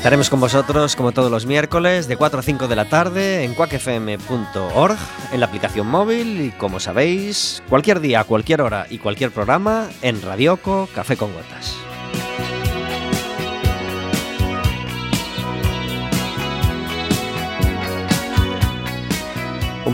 Estaremos con vosotros como todos los miércoles de 4 a 5 de la tarde en cuacfm.org, en la aplicación móvil y como sabéis, cualquier día, cualquier hora y cualquier programa en Radioco Café con Gotas.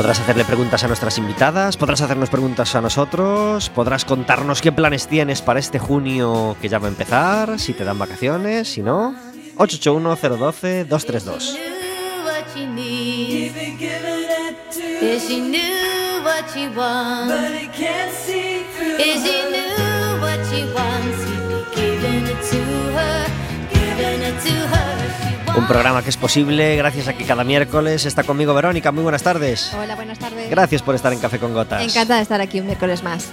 Podrás hacerle preguntas a nuestras invitadas, podrás hacernos preguntas a nosotros, podrás contarnos qué planes tienes para este junio que ya va a empezar, si te dan vacaciones, si no. 881-012-232. Un programa que es posible gracias a que cada miércoles está conmigo Verónica. Muy buenas tardes. Hola, buenas tardes. Gracias por estar en Café con Gotas. Encantada de estar aquí un miércoles más.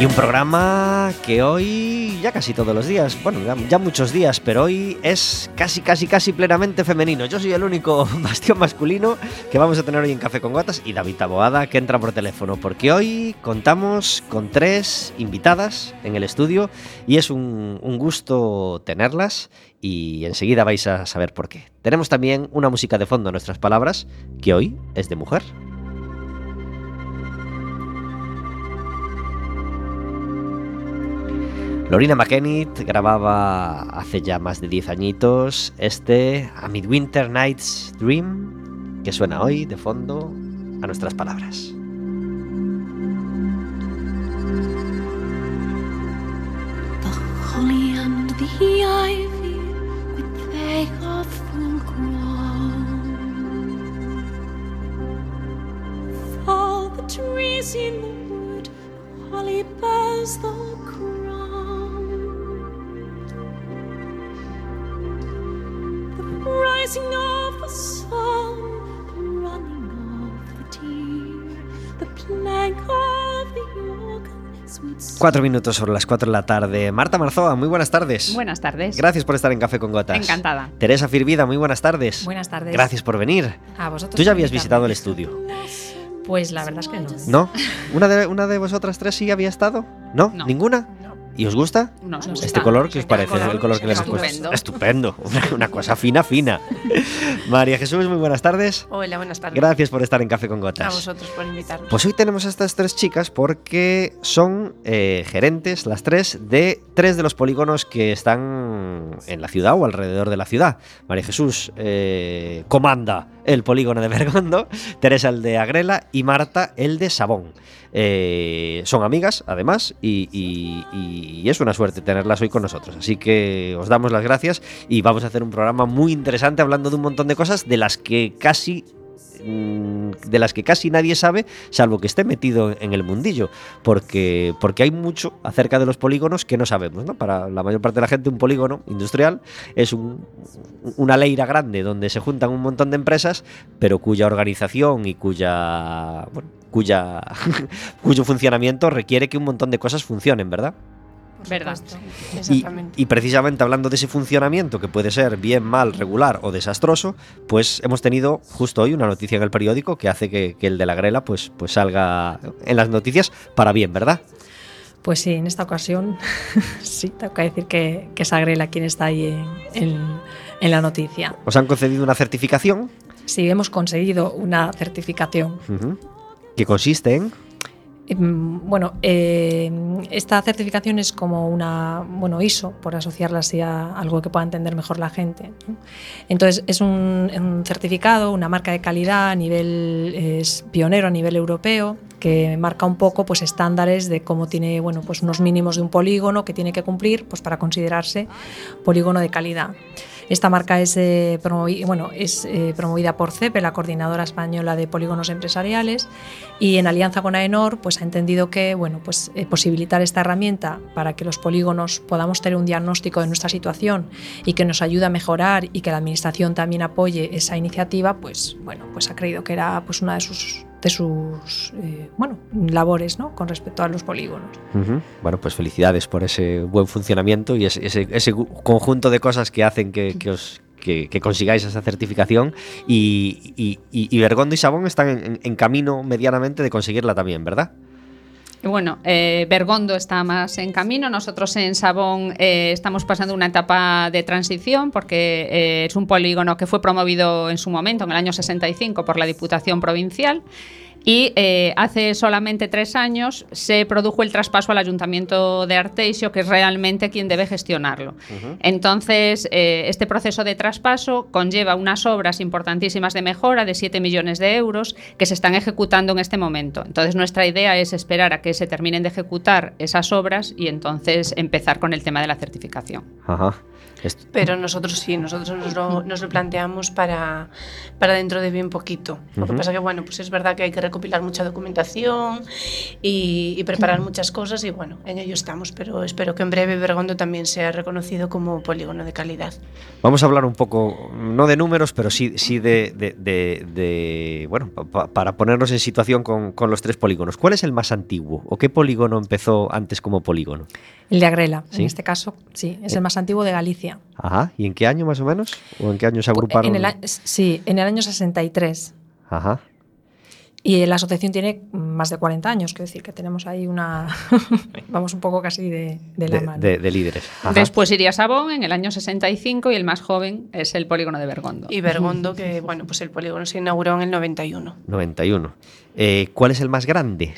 Y un programa que hoy, ya casi todos los días, bueno, ya, muchos días, pero hoy es casi, casi, casi plenamente femenino. Yo soy el único bastión masculino que vamos a tener hoy en Café con Gotas y David Taboada que entra por teléfono, porque hoy contamos con tres invitadas en el estudio y es un gusto tenerlas y enseguida vais a saber por qué. Tenemos también una música de fondo a nuestras palabras, que hoy es de mujer. Lorina McKennitt grababa hace ya más de 10 añitos este A Midwinter Night's Dream, que suena hoy de fondo a nuestras palabras. The trees in the wood, holly bears the rising of the sun, running of the deer, the plank of the organ, Cuatro minutos sobre las cuatro de la tarde. Marta Marzoa, muy buenas tardes. Buenas tardes. Gracias por estar en Café con Gotas. Encantada. Teresa Firvida, muy buenas tardes. Buenas tardes. Gracias por venir. A vosotros. Tú ya habías visitado el estudio, Pues la verdad es que no. ¿no? ¿Una de, una de vosotras tres sí había estado? ¿No? No. ¿Ninguna? ¿Y os gusta? No, no ¿Este color qué os El parece? color el color que le hemos puesto. estupendo. Estupendo. Una, una cosa fina, fina. María Jesús, muy buenas tardes. Hola, buenas tardes. Gracias por estar en Café con A Gotas. vosotros por invitarnos. Pues hoy tenemos a estas tres chicas porque son eh, gerentes, las tres, de tres de los polígonos que están en la ciudad o alrededor de la ciudad. María Jesús eh, comanda el polígono de Bergondo, Teresa el de Agrela y Marta el de Sabón. Eh, son amigas, además, y, y- y es una suerte tenerlas hoy con nosotros. Así que os damos las gracias y vamos a hacer un programa muy interesante hablando de un montón de cosas de las que casi mm, de las que casi nadie sabe, salvo que esté metido en el mundillo, porque, porque hay mucho acerca de los polígonos que no sabemos. ¿no? Para la mayor parte de la gente, un polígono industrial es un- una leira grande donde se juntan un montón de empresas, pero cuya organización y cuya, bueno, cuya cuyo funcionamiento requiere que un montón de cosas funcionen, ¿verdad? ¿Verdad? Y, Exactamente. y precisamente hablando de ese funcionamiento que puede ser bien, mal, regular o desastroso, pues hemos tenido justo hoy una noticia en el periódico que hace que, que el de la grela pues, pues salga en las noticias para bien, ¿verdad? Pues sí, en esta ocasión sí, tengo que decir que, que es Agrela quien está ahí en, en- en la noticia. Os han concedido una certificación Sí, hemos conseguido una certificación. Que consiste en. Mm, Bueno, eh, esta certificación es como una, bueno, ISO, por asociarla así a algo que pueda entender mejor la gente. Entonces, es un, certificado, una marca de calidad a nivel, pionero a nivel europeo, que marca un poco pues, estándares de cómo tiene, bueno, pues unos mínimos de un polígono que tiene que cumplir pues, para considerarse polígono de calidad. Esta marca es, eh, eh, promovida por CEPE, la Coordinadora Española de Polígonos Empresariales, y en alianza con AENOR pues, ha entendido que bueno, pues, eh, posibilitar esta herramienta para que los polígonos podamos tener un diagnóstico de nuestra situación y que nos ayude a mejorar y que la Administración también apoye esa iniciativa, pues, bueno, pues ha creído que era pues, una de sus, de sus eh, bueno, labores ¿no? con respecto a los polígonos. Bueno, pues felicidades por ese buen funcionamiento y ese, ese- conjunto de cosas que hacen que, que os. Que, consigáis esa certificación y, y, y- y Bergondo y Sabón están en- en camino medianamente de conseguirla también, ¿verdad? Bueno, eh, Bergondo está más en camino. Nosotros en Sabón eh, estamos pasando una etapa de transición porque eh, es un polígono que fue promovido en su momento, en el año 65, por la Diputación Provincial. Y eh, hace solamente tres años se produjo el traspaso al Ayuntamiento de Arteixo, que es realmente quien debe gestionarlo. Entonces, eh, este proceso de traspaso conlleva unas obras importantísimas de mejora de 7 millones de euros que se están ejecutando en este momento. Entonces, nuestra idea es esperar a que se terminen de ejecutar esas obras y entonces empezar con el tema de la certificación. Ajá. Pero nosotros sí, nosotros nos lo, nos lo planteamos para, para dentro de bien poquito. Lo que pasa que, bueno, pues es verdad que hay que recopilar mucha documentación y, y preparar muchas cosas y, bueno, en ello estamos, pero espero que en breve Bergondo también sea reconocido como polígono de calidad. Vamos a hablar un poco, no de números, pero sí, sí de, de- de- de- bueno, pa- pa- para ponernos en situación con, con los tres polígonos. ¿Cuál es el más antiguo o qué polígono empezó antes como polígono? El de Agrela, Sí. en este caso, sí, es el más antiguo de Galicia. Ajá. ¿Y en qué año más o menos? ¿O en qué año se agruparon? En el, sí, en el año 63. Ajá. Y la asociación tiene más de 40 años, quiero decir que tenemos ahí una. Vamos un poco casi de, de la De, mano. de- de líderes. Ajá. Después iría Sabón en el año 65 y el más joven es el polígono de Bergondo. Y Bergondo, que, bueno, pues el polígono se inauguró en el 91. 91. Eh, ¿Cuál es el más grande?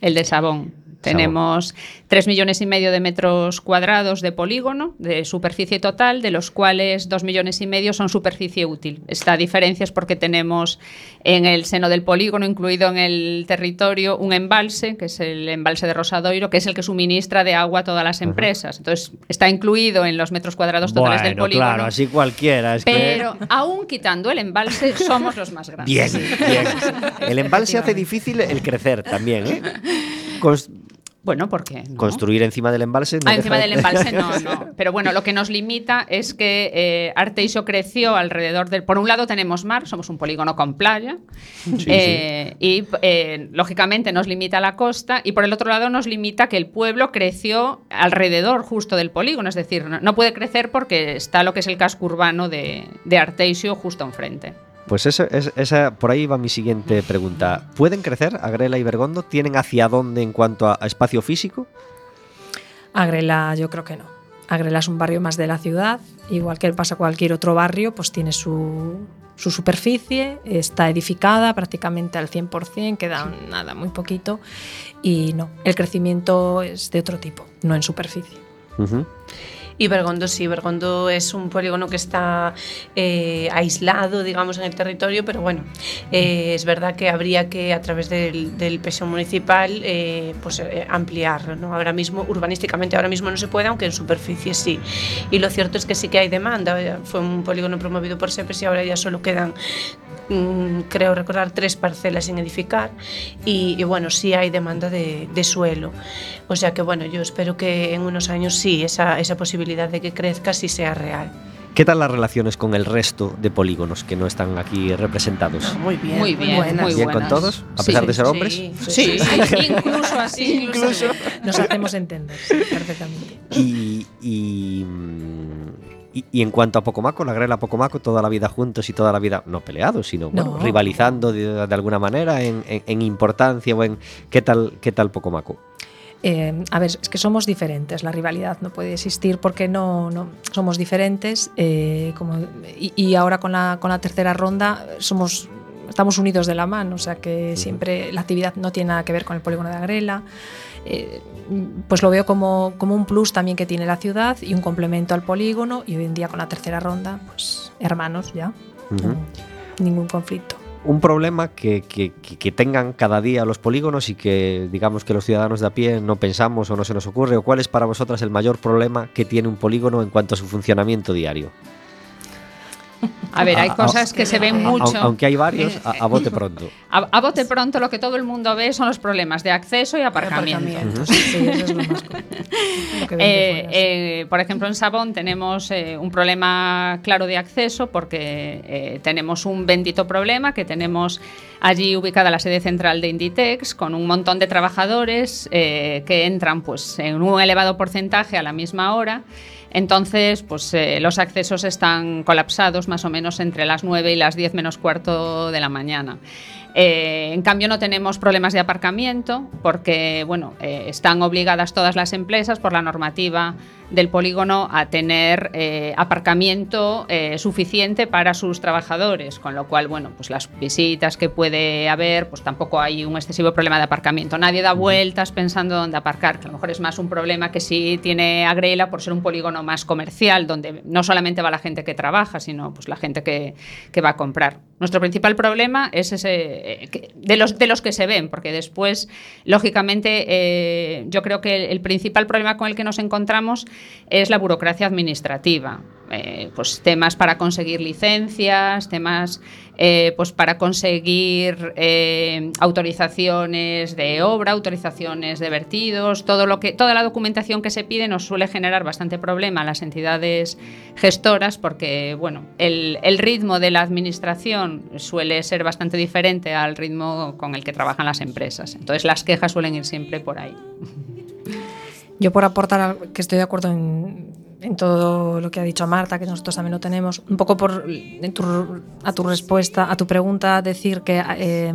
El de Sabón. Tenemos 3 millones y medio de metros cuadrados de polígono, de superficie total, de los cuales 2 millones y medio son superficie útil. Esta diferencia es porque tenemos en el seno del polígono, incluido en el territorio, un embalse, que es el embalse de Rosadoiro, que es el que suministra de agua a todas las empresas. Entonces, está incluido en los metros cuadrados totales del polígono. claro, así cualquiera. Es que- Pero aún quitando el embalse, somos los más grandes. Bien, bien. El embalse hace difícil el crecer también, ¿eh? Bueno, ¿por qué? no? Construir encima del embalse. no Ah, encima del embalse no, no. Pero bueno, lo que nos limita es que eh, Arteixo creció alrededor del... Por un lado tenemos mar, somos un polígono con playa, eh, y eh, lógicamente nos limita la costa, y por el otro lado nos limita que el pueblo creció alrededor justo del polígono, es decir, no, no puede crecer porque está lo que es el casco urbano de, de Arteixo justo enfrente. Pues eso, es- esa, por ahí va mi siguiente pregunta. ¿Pueden crecer Agrela y Bergondo? ¿Tienen hacia dónde en cuanto a, a espacio físico? Agrela, yo creo que no. Agrela es un barrio más de la ciudad, igual que pasa cualquier otro barrio, pues tiene su, su superficie, está edificada prácticamente al 100%, queda nada, muy poquito, y no, el crecimiento es de otro tipo, no en superficie. Ujú. Y Bergondo sí, Bergondo es un polígono que está eh, aislado, digamos, en el territorio, pero bueno, eh, es verdad que habría que a través del, del PSO municipal eh, pues, eh, ampliarlo. ¿no? Ahora mismo, urbanísticamente, ahora mismo no se puede, aunque en superficie sí. Y lo cierto es que sí que hay demanda. Fue un polígono promovido por SEPES y ahora ya solo quedan mm, creo recordar tres parcelas sin edificar y, bueno, sí hay demanda de, suelo. O sea que bueno, yo espero que en unos años sí, esa posibilidad de que crezca sí sea real. ¿Qué tal las relaciones con el resto de polígonos que no están aquí representados? Muy bien. Muy bien, buenas. muy ¿Bien con buenas. todos? ¿A Sí, pesar de ser hombres? sí, Sí, sí. incluso así. Incluso. Nos hacemos entender perfectamente. Y, y, y- y en cuanto a Pocomaco, la Grela Pocomaco, toda la vida juntos y toda la vida, no peleados, sino bueno, rivalizando de, de alguna manera en, en- en importancia o en. ¿Qué tal, qué tal Pocomaco? Eh, a ver, es que somos diferentes, la rivalidad no puede existir porque no, no somos diferentes eh, como, y, y ahora con la, con la tercera ronda somos estamos unidos de la mano, o sea que siempre la actividad no tiene nada que ver con el polígono de Agrela. Eh, pues lo veo como, como un plus también que tiene la ciudad y un complemento al polígono y hoy en día con la tercera ronda, pues hermanos ya, ningún conflicto. Un problema que, que- tengan cada día los polígonos y que digamos que los ciudadanos de a pie no pensamos o no se nos ocurre, o cuál es para vosotras el mayor problema que tiene un polígono en cuanto a su funcionamiento diario. A ver, hay A- a- cosas que se ven mucho. Aunque hay varios, a, a bote pronto. A, a bote pronto lo que todo el mundo ve son los problemas de acceso y aparcamiento. Eh, eh, por ejemplo, en Sabón tenemos eh, un problema claro de acceso porque eh, tenemos un bendito problema que tenemos allí ubicada la sede central de Inditex con un montón de trabajadores eh, que entran pues, en un elevado porcentaje a la misma hora. Entonces, pues eh, los accesos están colapsados más o menos entre las 9 y las 10 menos cuarto de la mañana. Eh, en cambio, no tenemos problemas de aparcamiento porque bueno, eh, están obligadas todas las empresas por la normativa del polígono a tener eh, aparcamiento eh, suficiente para sus trabajadores, con lo cual, bueno, pues las visitas que puede haber, pues tampoco hay un excesivo problema de aparcamiento. Nadie da vueltas pensando dónde aparcar, que a lo mejor es más un problema que sí tiene Agrela por ser un polígono más comercial, donde no solamente va la gente que trabaja, sino pues la gente que, que va a comprar. Nuestro principal problema es ese eh, que- de los de los que se ven, porque después, lógicamente, eh, yo creo que el, el principal problema con el que nos encontramos es la burocracia administrativa. Eh, pues temas para conseguir licencias, temas eh, pues para conseguir eh, autorizaciones de obra, autorizaciones de vertidos, todo lo que, toda la documentación que se pide nos suele generar bastante problema a las entidades gestoras porque bueno, el, el ritmo de la administración suele ser bastante diferente al ritmo con el que trabajan las empresas. Entonces las quejas suelen ir siempre por ahí. Yo por aportar, que estoy de acuerdo en, en todo lo que ha dicho Marta, que nosotros también lo tenemos, un poco por en tu- a tu respuesta, a tu pregunta, decir que eh,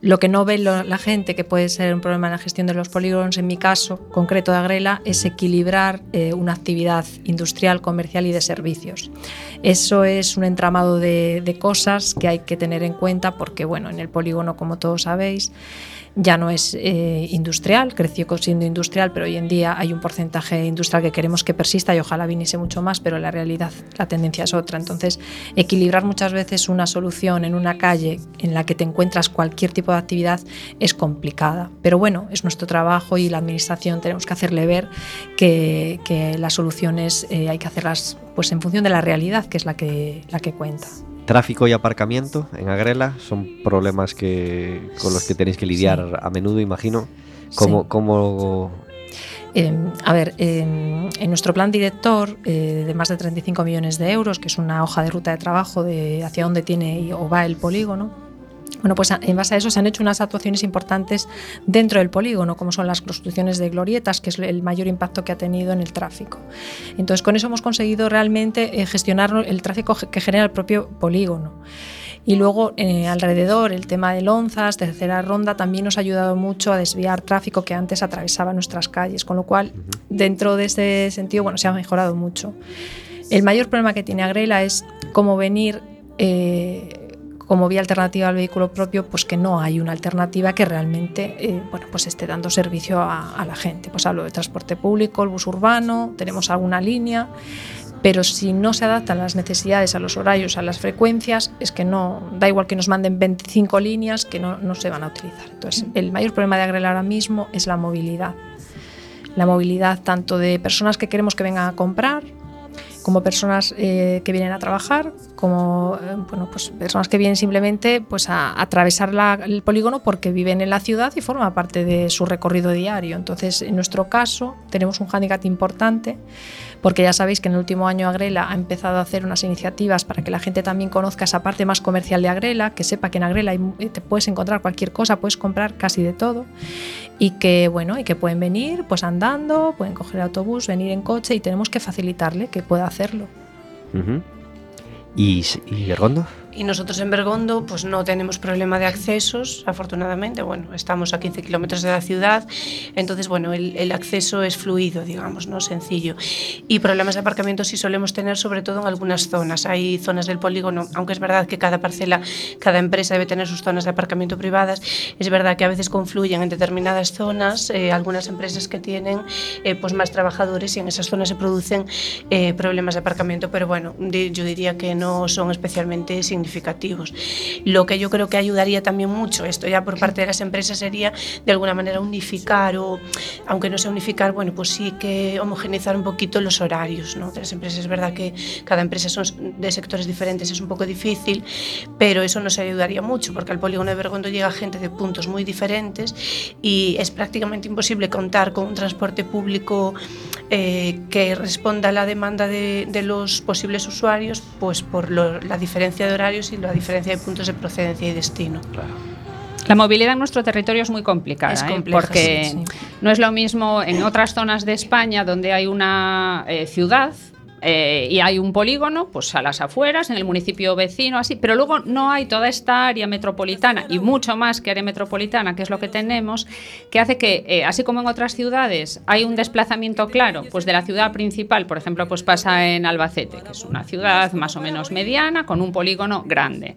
lo que no ve la gente, que puede ser un problema en la gestión de los polígonos, en mi caso concreto de Agrela, es equilibrar eh, una actividad industrial, comercial y de servicios. Eso es un entramado de, de cosas que hay que tener en cuenta porque, bueno, en el polígono, como todos sabéis, ya no es eh, industrial, creció siendo industrial, pero hoy en día hay un porcentaje industrial que queremos que persista y ojalá viniese mucho más, pero la realidad, la tendencia es otra. Entonces, equilibrar muchas veces una solución en una calle en la que te encuentras cualquier tipo de actividad es complicada. Pero bueno, es nuestro trabajo y la administración tenemos que hacerle ver que, las soluciones eh, hay que hacerlas pues en función de la realidad, que es la que, la que cuenta. Tráfico y aparcamiento en Agrela son problemas que, con los que tenéis que lidiar a menudo, imagino. ¿Cómo, Sí. cómo- Eh, a ver, eh, en nuestro plan director eh, de más de 35 millones de euros, que es una hoja de ruta de trabajo de hacia dónde tiene o va el polígono, bueno, pues a- en base a eso se han hecho unas actuaciones importantes dentro del polígono, como son las construcciones de glorietas, que es el mayor impacto que ha tenido en el tráfico. Entonces, con eso hemos conseguido realmente eh, gestionar el tráfico que genera el propio polígono. Y luego eh, alrededor el tema de Lonzas, tercera ronda, también nos ha ayudado mucho a desviar tráfico que antes atravesaba nuestras calles, con lo cual dentro de ese sentido bueno, se ha mejorado mucho. El mayor problema que tiene Agrela es cómo venir eh, como vía alternativa al vehículo propio, pues que no hay una alternativa que realmente eh, bueno, pues esté dando servicio a, a la gente. Pues hablo de transporte público, el bus urbano, tenemos alguna línea, pero si no se adaptan las necesidades a los horarios, a las frecuencias, es que no, da igual que nos manden 25 líneas que no, no se van a utilizar. Entonces, el mayor problema de Agrela ahora mismo es la movilidad. La movilidad tanto de personas que queremos que vengan a comprar, como personas eh, que vienen a trabajar, como eh, bueno, pues personas que vienen simplemente pues, a, atravesar la- el polígono porque viven en la ciudad y forma parte de su recorrido diario. Entonces, en nuestro caso, tenemos un hándicap importante porque ya sabéis que en el último año Agrela ha empezado a hacer unas iniciativas para que la gente también conozca esa parte más comercial de Agrela, que sepa que en Agrela eh, te puedes encontrar cualquier cosa, puedes comprar casi de todo y que bueno, y que pueden venir pues andando, pueden coger el autobús, venir en coche y tenemos que facilitarle que pueda hacerlo. ¿Y, y? Y nosotros en Bergondo pues no tenemos problema de accesos, afortunadamente. Bueno, estamos a 15 kilómetros de la ciudad, entonces bueno, el, el acceso es fluido, digamos, no sencillo. Y problemas de aparcamiento sí solemos tener, sobre todo en algunas zonas. Hay zonas del polígono, aunque es verdad que cada parcela, cada empresa debe tener sus zonas de aparcamiento privadas, es verdad que a veces confluyen en determinadas zonas eh, algunas empresas que tienen eh, pues más trabajadores y en esas zonas se producen eh, problemas de aparcamiento, pero bueno, yo diría que no son especialmente significativos. Lo que yo creo que ayudaría también mucho, esto ya por parte de las empresas, sería de alguna manera unificar o, aunque no sea unificar, bueno, pues sí que homogeneizar un poquito los horarios ¿no? de las empresas. Es verdad que cada empresa son de sectores diferentes, es un poco difícil, pero eso nos ayudaría mucho, porque al polígono de Bergondo llega gente de puntos muy diferentes y es prácticamente imposible contar con un transporte público eh, que responda a la demanda de, de los posibles usuarios, pues por lo- la diferencia de horarios y la diferencia de puntos de procedencia y destino. La movilidad en nuestro territorio es muy complicada, Es ¿eh? compleja, porque sí, sí. no es lo mismo en otras zonas de España donde hay una eh, ciudad eh, y hay un polígono, pues a las afueras, en el municipio vecino, así, pero luego no hay toda esta área metropolitana y mucho más que área metropolitana, que es lo que tenemos, que hace que, eh, así como en otras ciudades, hay un desplazamiento claro, pues de la ciudad principal, por ejemplo, pues pasa en Albacete, que es una ciudad más o menos mediana, con un polígono grande.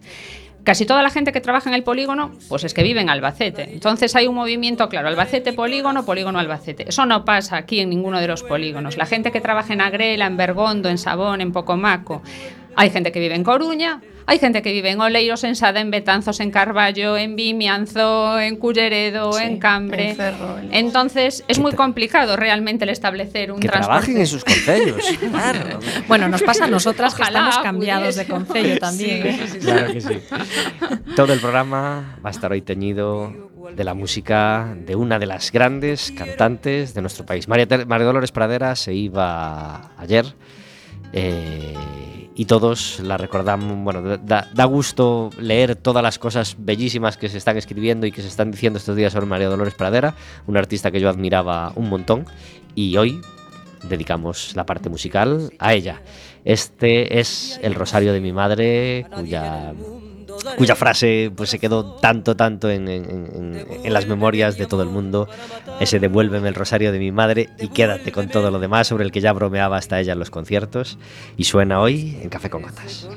Casi toda la gente que trabaja en el polígono, pues es que vive en Albacete. Entonces hay un movimiento claro, Albacete polígono, polígono Albacete. Eso no pasa aquí en ninguno de los polígonos. La gente que trabaja en Agrela, en Bergondo, en Sabón, en Pocomaco, hay gente que vive en Coruña, hay gente que vive en Oleiros, en Sada, en Betanzos, en Carballo, en Vimianzo, en Culleredo, Sí, en Cambre. en Ferrol. Entonces es muy complicado realmente el establecer un Que transporte. trabajen en sus concellos. claro. Bueno, nos pasa a nosotras que Ojalá estamos cambiados de concello también. ¿eh? Claro que sí. Todo el programa va a estar hoy teñido de la música de una de las grandes cantantes de nuestro país. María Dolores Pradera se iba ayer eh, y todos la recordamos. Bueno, da, da gusto leer todas las cosas bellísimas que se están escribiendo y que se están diciendo estos días sobre María Dolores Pradera, una artista que yo admiraba un montón y hoy dedicamos la parte musical a ella. Este es el Rosario de mi madre, cuya, cuya frase pues, se quedó tanto, tanto en, las memorias de todo el mundo. Ese devuélveme el Rosario de mi madre y quédate con todo lo demás sobre el que ya bromeaba hasta ella en los conciertos. Y suena hoy en Café con Gotas.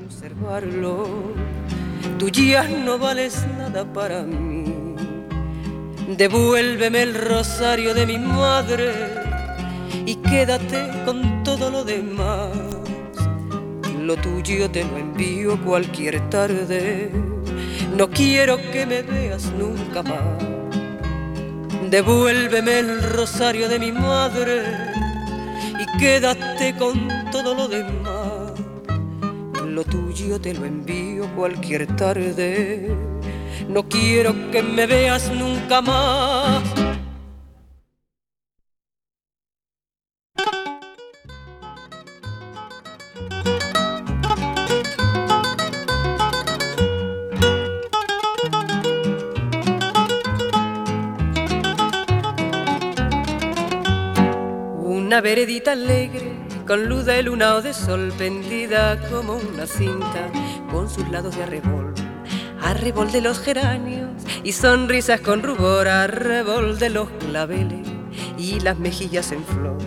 Tú ya no vales nada para mí. Devuélveme el rosario de mi madre y quédate con todo lo demás. Lo tuyo te lo envío cualquier tarde. No quiero que me veas nunca más. Devuélveme el rosario de mi madre y quédate con todo lo demás. Lo tuyo te lo envío cualquier tarde. No quiero que me veas nunca más. Una veredita alegre, con luz de luna o de sol, pendida como una cinta, con sus lados de arrebol. Arrebol de los geranios y sonrisas con rubor, arrebol de los claveles y las mejillas en flor.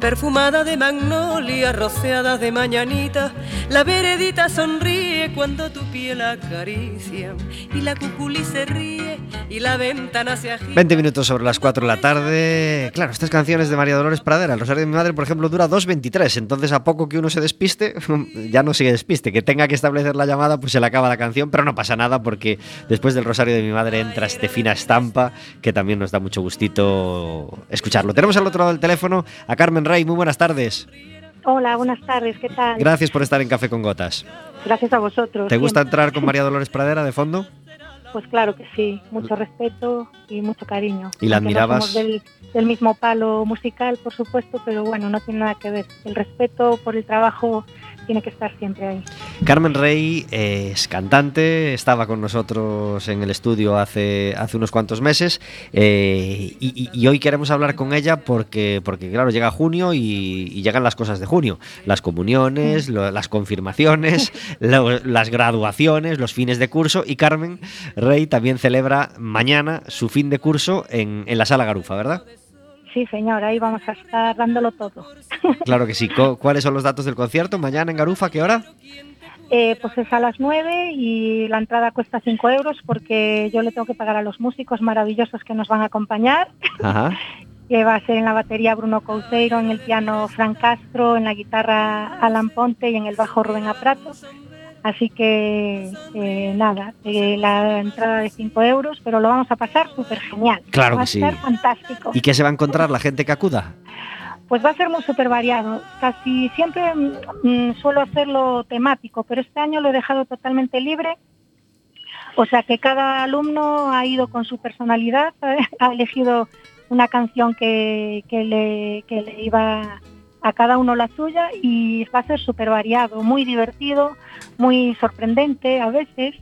Perfumada de magnolia, rociadas de mañanita, la veredita sonríe cuando tu piel acaricia y la cuculi se ríe y la ventana se agita. 20 minutos sobre las 4 de la tarde. Claro, estas canciones de María Dolores Pradera, el Rosario de mi madre, por ejemplo, dura 2.23. Entonces, a poco que uno se despiste, ya no sigue despiste. Que tenga que establecer la llamada, pues se le acaba la canción, pero no pasa nada porque después del Rosario de mi madre entra este fina estampa que también nos da mucho gustito escucharlo. Tenemos al otro lado del teléfono a Carmen Rey. Muy buenas tardes. Hola, buenas tardes, ¿qué tal? Gracias por estar en Café con Gotas. Gracias a vosotros. ¿Te gusta siempre. entrar con María Dolores Pradera de fondo? Pues claro que sí, mucho respeto y mucho cariño. ¿Y la no admirabas? somos del, del mismo palo musical, por supuesto, pero bueno, no tiene nada que ver. El respeto por el trabajo tiene que estar siempre ahí. Carmen Rey es cantante, estaba con nosotros en el estudio hace, hace unos cuantos meses eh, y, hoy queremos hablar con ella porque, porque claro, llega junio y, y llegan las cosas de junio, las comuniones, lo- las confirmaciones, lo- las graduaciones, los fines de curso y Carmen Rey también celebra mañana su fin de curso en, en la sala Garufa, ¿verdad? Sí, señor, ahí vamos a estar dándolo todo. Claro que sí. ¿Cuáles son los datos del concierto? Mañana en Garufa, ¿qué hora? Eh, pues es a las 9 y la entrada cuesta 5 euros porque yo le tengo que pagar a los músicos maravillosos que nos van a acompañar, Ajá. que va a ser en la batería Bruno Couceiro, en el piano Fran Castro, en la guitarra Alan Ponte y en el bajo Rubén Aprato. Así que eh, nada, eh, la entrada de 5 euros, pero lo vamos a pasar súper genial. Claro va que a sí. ser fantástico. ¿Y qué se va a encontrar la gente que acuda? Pues va a ser muy súper variado. Casi siempre mm, suelo hacerlo temático, pero este año lo he dejado totalmente libre. O sea que cada alumno ha ido con su personalidad, ha elegido una canción que, que le, que le iba a cada uno la suya y va a ser súper variado, muy divertido, muy sorprendente a veces.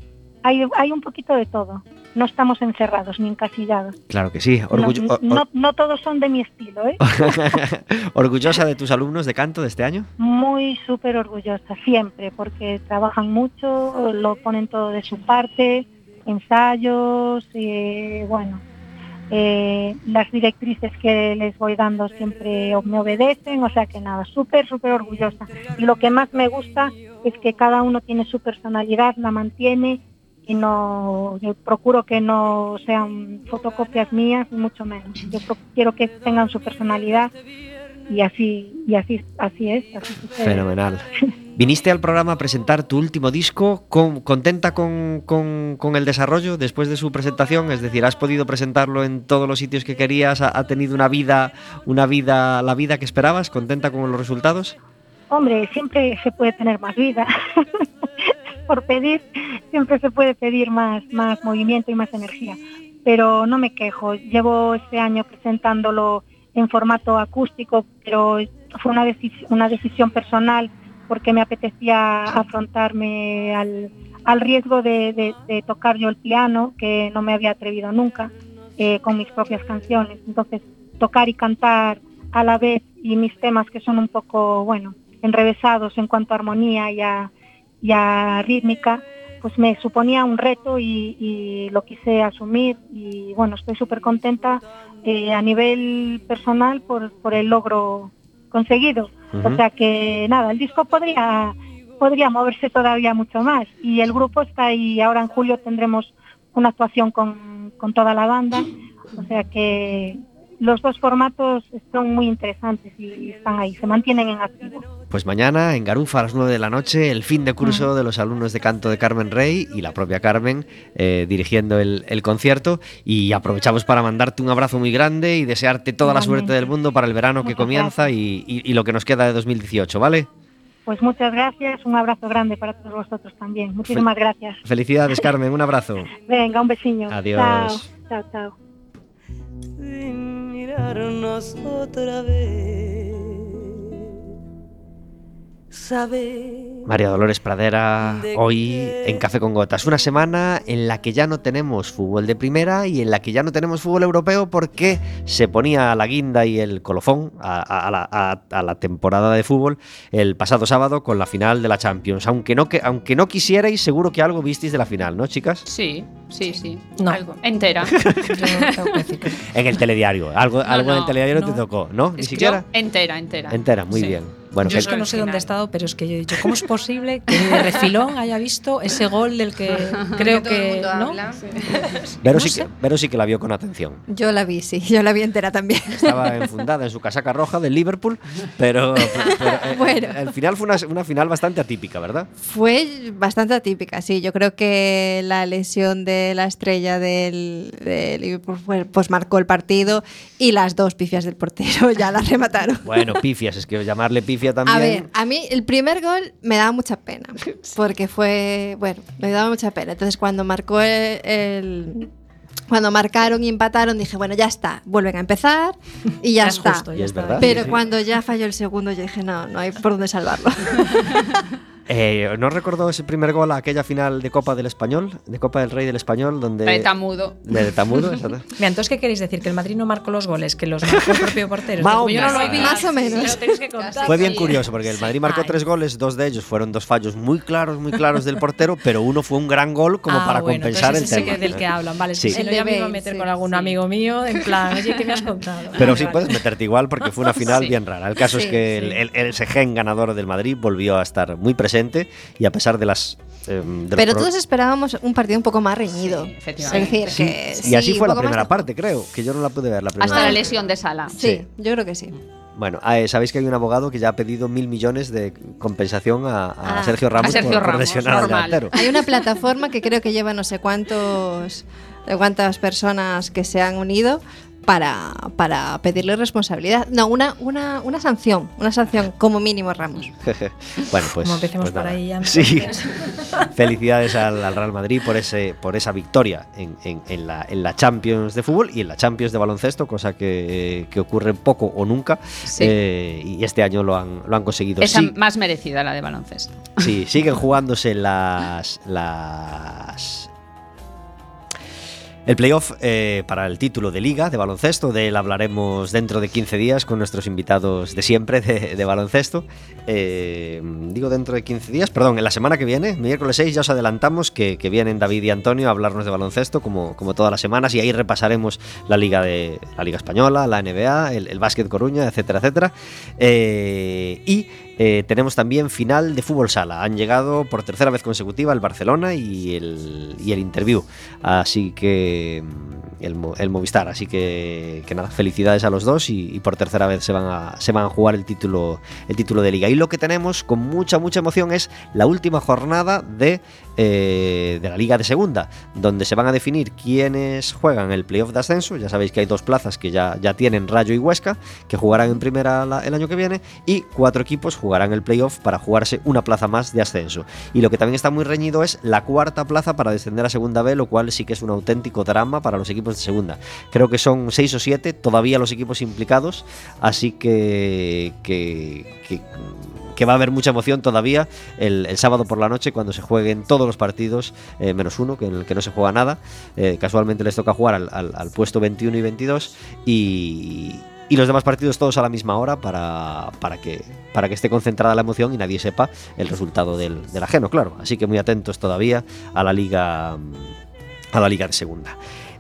Hay, hay un poquito de todo. No estamos encerrados ni encasillados. Claro que sí. Orgullo- no, no- no todos son de mi estilo, ¿eh? ¿Orgullosa de tus alumnos de canto de este año? Muy súper orgullosa, siempre, porque trabajan mucho, lo ponen todo de su parte, ensayos, eh, bueno, eh, las directrices que les voy dando siempre me obedecen, o sea que nada, súper, súper orgullosa. Y lo que más me gusta es que cada uno tiene su personalidad, la mantiene y no, yo procuro que no sean fotocopias mías, mucho menos. Yo quiero que tengan su personalidad y así, y así, así es, así. Fenomenal. Viniste al programa a presentar tu último disco, con- ¿contenta con, con- con el desarrollo después de su presentación? Es decir, ¿has podido presentarlo en todos los sitios que querías? ¿Ha, ha tenido una vida, una vida, la vida que esperabas? ¿Contenta con los resultados? Hombre, siempre se puede tener más vida. Por pedir, siempre se puede pedir más, más movimiento y más energía. Pero no me quejo. Llevo este año presentándolo en formato acústico, pero fue una, deci- una decisión personal porque me apetecía afrontarme al, al riesgo de, de- de tocar yo el piano, que no me había atrevido nunca, eh, con mis propias canciones. Entonces, tocar y cantar a la vez y mis temas que son un poco, bueno, enrevesados en cuanto a armonía y a, y a rítmica, pues me suponía un reto y, y lo quise asumir y bueno, estoy súper contenta eh, a nivel personal por, por el logro conseguido. O sea que nada, el disco podría, podría moverse todavía mucho más y el grupo está ahí, ahora en julio tendremos una actuación con, con toda la banda, o sea que los dos formatos son muy interesantes y están ahí, se mantienen en activo. Pues mañana en Garufa a las 9 de la noche, el fin de curso de los alumnos de canto de Carmen Rey y la propia Carmen eh, dirigiendo el, el concierto. Y aprovechamos para mandarte un abrazo muy grande y desearte toda la suerte del mundo para el verano que comienza y, y- y lo que nos queda de 2018, ¿vale? Pues muchas gracias, un abrazo grande para todos vosotros también. Muchísimas gracias. Felicidades, Carmen, un abrazo. Venga, un besiño. Adiós. Chao, chao, chao. Mirarnos otra vez. María Dolores Pradera, ¿De hoy en Café con Gotas. Una semana en la que ya no tenemos fútbol de primera y en la que ya no tenemos fútbol europeo porque se ponía la guinda y el colofón a, a- a la, a- a la temporada de fútbol el pasado sábado con la final de la Champions. Aunque no, que, aunque no quisierais, seguro que algo visteis de la final, ¿no, chicas? Sí, sí, sí. No. Algo. Entera. En el telediario. Algo, algo en el no, telediario te no. tocó, ¿no? Ni siquiera. entera, entera. Entera, muy Sí. bien. Bueno, Yo es que no sé dónde he estado, pero es que yo he dicho, ¿cómo es posible que de refilón haya visto ese gol del que creo todo el que. mundo ¿no? habla. Vero, no sí que, Vero sí que la vio con atención. Yo la vi, sí, yo la vi entera también. Estaba enfundada en su casaca roja del Liverpool, pero, pero, eh, Bueno. el final fue una, una final bastante atípica, ¿verdad? Fue bastante atípica, sí. Yo creo que la lesión de la estrella del, de Liverpool fue- pues marcó el partido y las dos pifias del portero ya la remataron. Bueno, pifias, es que llamarle pifias También. A ver, a mí el primer gol me daba mucha pena, porque fue, bueno, me daba mucha pena. Entonces cuando marcó el, el- cuando marcaron y empataron dije, bueno, ya está, vuelven a empezar y ya, es está. justo, Y ya es está. verdad. Pero Sí, sí. cuando ya falló el segundo yo dije, no, no hay por dónde salvarlo. Eh, ¿No recordó ese primer gol a aquella final de Copa del Español? De Copa del Rey del Español, donde. De Tamudo. De Tamudo, exacto. Mira, entonces, ¿qué queréis decir? ¿Que el Madrid no marcó los goles? ¿Que los marcó el propio portero? Más o yo no lo menos. vi. Más o menos. Que. Fue bien curioso porque el Madrid marcó Ay. tres goles, dos de ellos fueron dos fallos muy claros, muy claros del portero, pero uno fue un gran gol como Ah, para bueno, compensar el tema. que del que hablan, vale. Sí. Sí. Si no, de ya me iba a meter sí, con algún sí. amigo mío, en plan, oye, ¿qué me has contado? Pero Vale, sí vale. puedes meterte igual porque fue una final Sí. bien rara. El caso es que sí. el, el- ese gen ganador del Madrid volvió a estar muy presente y a pesar de las. eh, Pero pro- todos esperábamos un partido un poco más reñido. Sí, es efectivamente. decir, Sí, que y sí, así fue la más primera parte, creo, que yo no la pude ver la primera Hasta la lesión de Sala. Sí, Sí. yo creo que sí. Bueno, eh, sabéis que hay un abogado que ya ha pedido mil millones de compensación a, a Ah. Sergio Ramos A Sergio por, por Ramos, lesionar al. Hay una plataforma que creo que lleva no sé cuántos de cuántas personas que se han unido para, para pedirle responsabilidad. No, una, una, una sanción, una sanción como mínimo a Ramos. bueno, pues. Como empecemos pues por ahí ya, Sí. Felicidades al, al Real Madrid por ese por esa victoria en, en- en la, en la Champions de fútbol y en la Champions de baloncesto, cosa que, que ocurre poco o nunca. Sí. Eh, y este año lo han, lo han conseguido. Esa Sí, más merecida, la de baloncesto. sí, siguen jugándose las. las el playoff eh, para el título de liga de baloncesto, de él hablaremos dentro de 15 días con nuestros invitados de siempre de, baloncesto. Eh, digo dentro de 15 días, perdón, en la semana que viene, miércoles 6, ya os adelantamos que, que vienen David y Antonio a hablarnos de baloncesto como, como todas las semanas y ahí repasaremos la liga de la liga española, la NBA, el, el básquet Coruña, etcétera, etcétera. Eh, y eh, tenemos también final de fútbol sala. Han llegado por tercera vez consecutiva el Barcelona y el, y el Interview. Así que mm, el, el Movistar. Así que, que nada, felicidades a los dos y, y por tercera vez se van a, se van a jugar el título, el título de liga. Y lo que tenemos con mucha, mucha emoción es la última jornada de, eh, de la liga de segunda, donde se van a definir quiénes juegan el playoff de ascenso. Ya sabéis que hay dos plazas que ya, ya tienen Rayo y Huesca, que jugarán en primera el año que viene, y cuatro equipos jugarán el playoff para jugarse una plaza más de ascenso. Y lo que también está muy reñido es la cuarta plaza para descender a segunda B, lo cual sí que es un auténtico drama para los equipos de segunda. Creo que son seis o siete todavía los equipos implicados, así que, que- que va a haber mucha emoción todavía el, sábado por la noche cuando se jueguen todos los partidos, eh, menos uno, que en el que no se juega nada. Eh, casualmente les toca jugar al, al- puesto 21 y 22 y, y los demás partidos todos a la misma hora para, para, que, para que esté concentrada la emoción y nadie sepa el resultado del, del ajeno, claro. Así que muy atentos todavía a la liga, a la liga de segunda.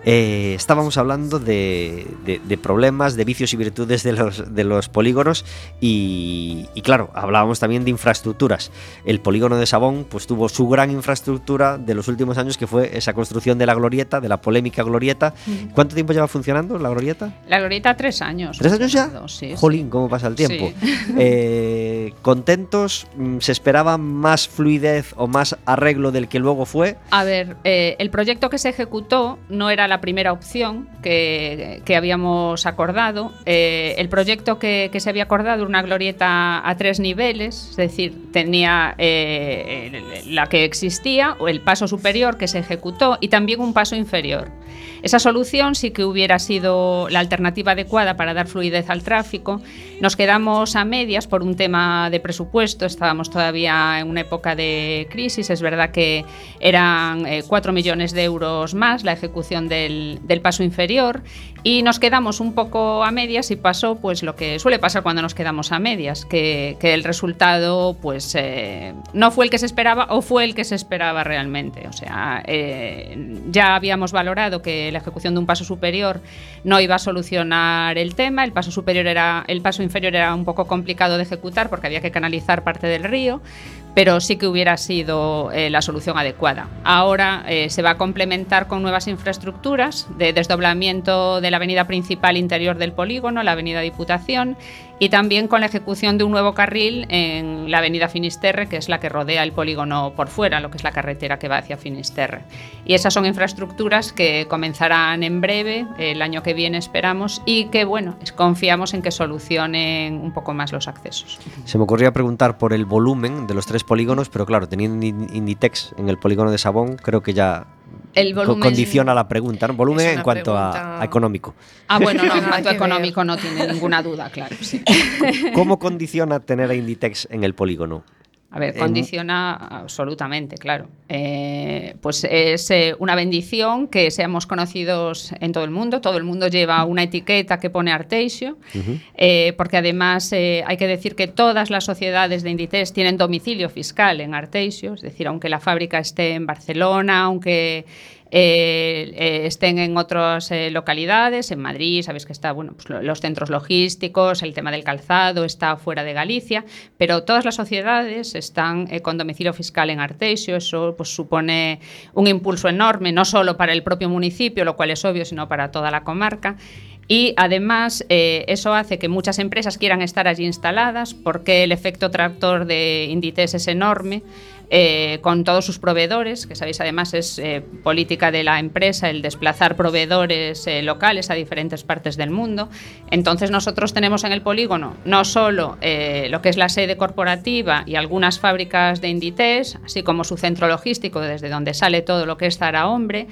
Eh, estábamos hablando de, de- de problemas, de vicios y virtudes de los, de los polígonos y, y claro, hablábamos también de infraestructuras. El polígono de Sabón pues tuvo su gran infraestructura de los últimos años que fue esa construcción de la glorieta, de la polémica glorieta. ¿Cuánto tiempo lleva funcionando la glorieta? La glorieta, tres años. ¿Tres años ya? Sí, sí. Jolín, cómo pasa el tiempo. Sí. Eh, ¿Contentos? Mm, ¿Se esperaba más fluidez o más arreglo del que luego fue? A ver, eh, el proyecto que se ejecutó no era la primera opción que, que habíamos acordado. Eh, el proyecto que, que se había acordado una glorieta a tres niveles, es decir, tenía eh, la que existía, o el paso superior que se ejecutó y también un paso inferior. Esa solución sí que hubiera sido la alternativa adecuada para dar fluidez al tráfico. Nos quedamos a medias por un tema de presupuesto, estábamos todavía en una época de crisis, es verdad que eran eh, 4 millones de euros más la ejecución del, paso inferior y nos quedamos un poco a medias y pasó pues lo que suele pasar cuando nos quedamos a medias, que, que el resultado pues eh, no fue el que se esperaba o fue el que se esperaba realmente. O sea, eh, ya habíamos valorado que la ejecución de un paso superior no iba a solucionar el tema, el paso superior era, el paso inferior era un poco complicado de ejecutar porque había que canalizar parte del río, pero sí que hubiera sido eh, la solución adecuada. Ahora eh, se va a complementar con nuevas infraestructuras de desdoblamiento de la avenida principal interior del polígono, la avenida Diputación, y también con la ejecución de un nuevo carril en la avenida Finisterre, que es la que rodea el polígono por fuera, lo que es la carretera que va hacia Finisterre. Y esas son infraestructuras que comenzarán en breve, el año que viene esperamos, y que, bueno, confiamos en que solucionen un poco más los accesos. Se me ocurría preguntar por el volumen de los tres polígonos, pero claro, teniendo In- Inditex en el polígono de Sabón, creo que ya El volumen... condiciona la pregunta. ¿no? Volumen en cuanto a- pregunta- a económico. Ah, bueno, no, en cuanto ver. económico no tiene ninguna duda, claro, sí. ¿Cómo condiciona tener a Inditex en el polígono? A ver, En- condiciona absolutamente, claro. Eh, pues es eh, una bendición que seamos conocidos en todo el mundo. Todo el mundo lleva una etiqueta que pone Arteixo, eh, porque además eh, hay que decir que todas las sociedades de Inditex tienen domicilio fiscal en Arteixo, es decir, aunque la fábrica esté en Barcelona, aunque eh, eh, estén en otras eh, localidades, en Madrid, sabéis que está, bueno, pues lo- los centros logísticos, el tema del calzado está fuera de Galicia, pero todas las sociedades están con domicilio fiscal en Arteixo, eso pues supone un impulso enorme, no solo para el propio municipio, lo cual es obvio, sino para toda la comarca. Y además eso hace que muchas empresas quieran estar allí instaladas porque el efecto tractor de Inditex es enorme. Eh, con todos sus proveedores, que sabéis además es eh, política de la empresa el desplazar proveedores eh, locales a diferentes partes del mundo. Entonces nosotros tenemos en el polígono no solo lo que es la sede corporativa y algunas fábricas de Inditex, así como su centro logístico desde donde sale todo lo que es Zara Hombre,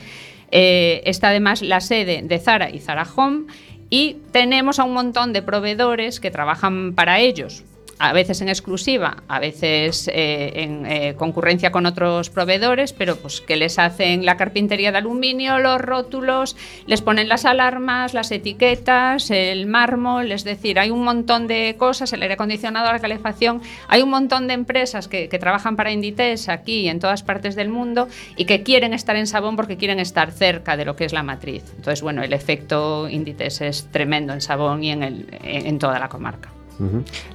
está además la sede de Zara y Zara Home y tenemos a un montón de proveedores que trabajan para ellos. A veces en exclusiva, a veces eh, en eh, concurrencia con otros proveedores, pero pues que les hacen la carpintería de aluminio, los rótulos, les ponen las alarmas, las etiquetas, el mármol, es decir, hay un montón de cosas, el aire acondicionado, la calefacción, hay un montón de empresas que, trabajan para Inditex aquí y en todas partes del mundo y que quieren estar en Sabón porque quieren estar cerca de lo que es la matriz. Entonces, bueno, el efecto Inditex es tremendo en Sabón y en, el, en toda la comarca.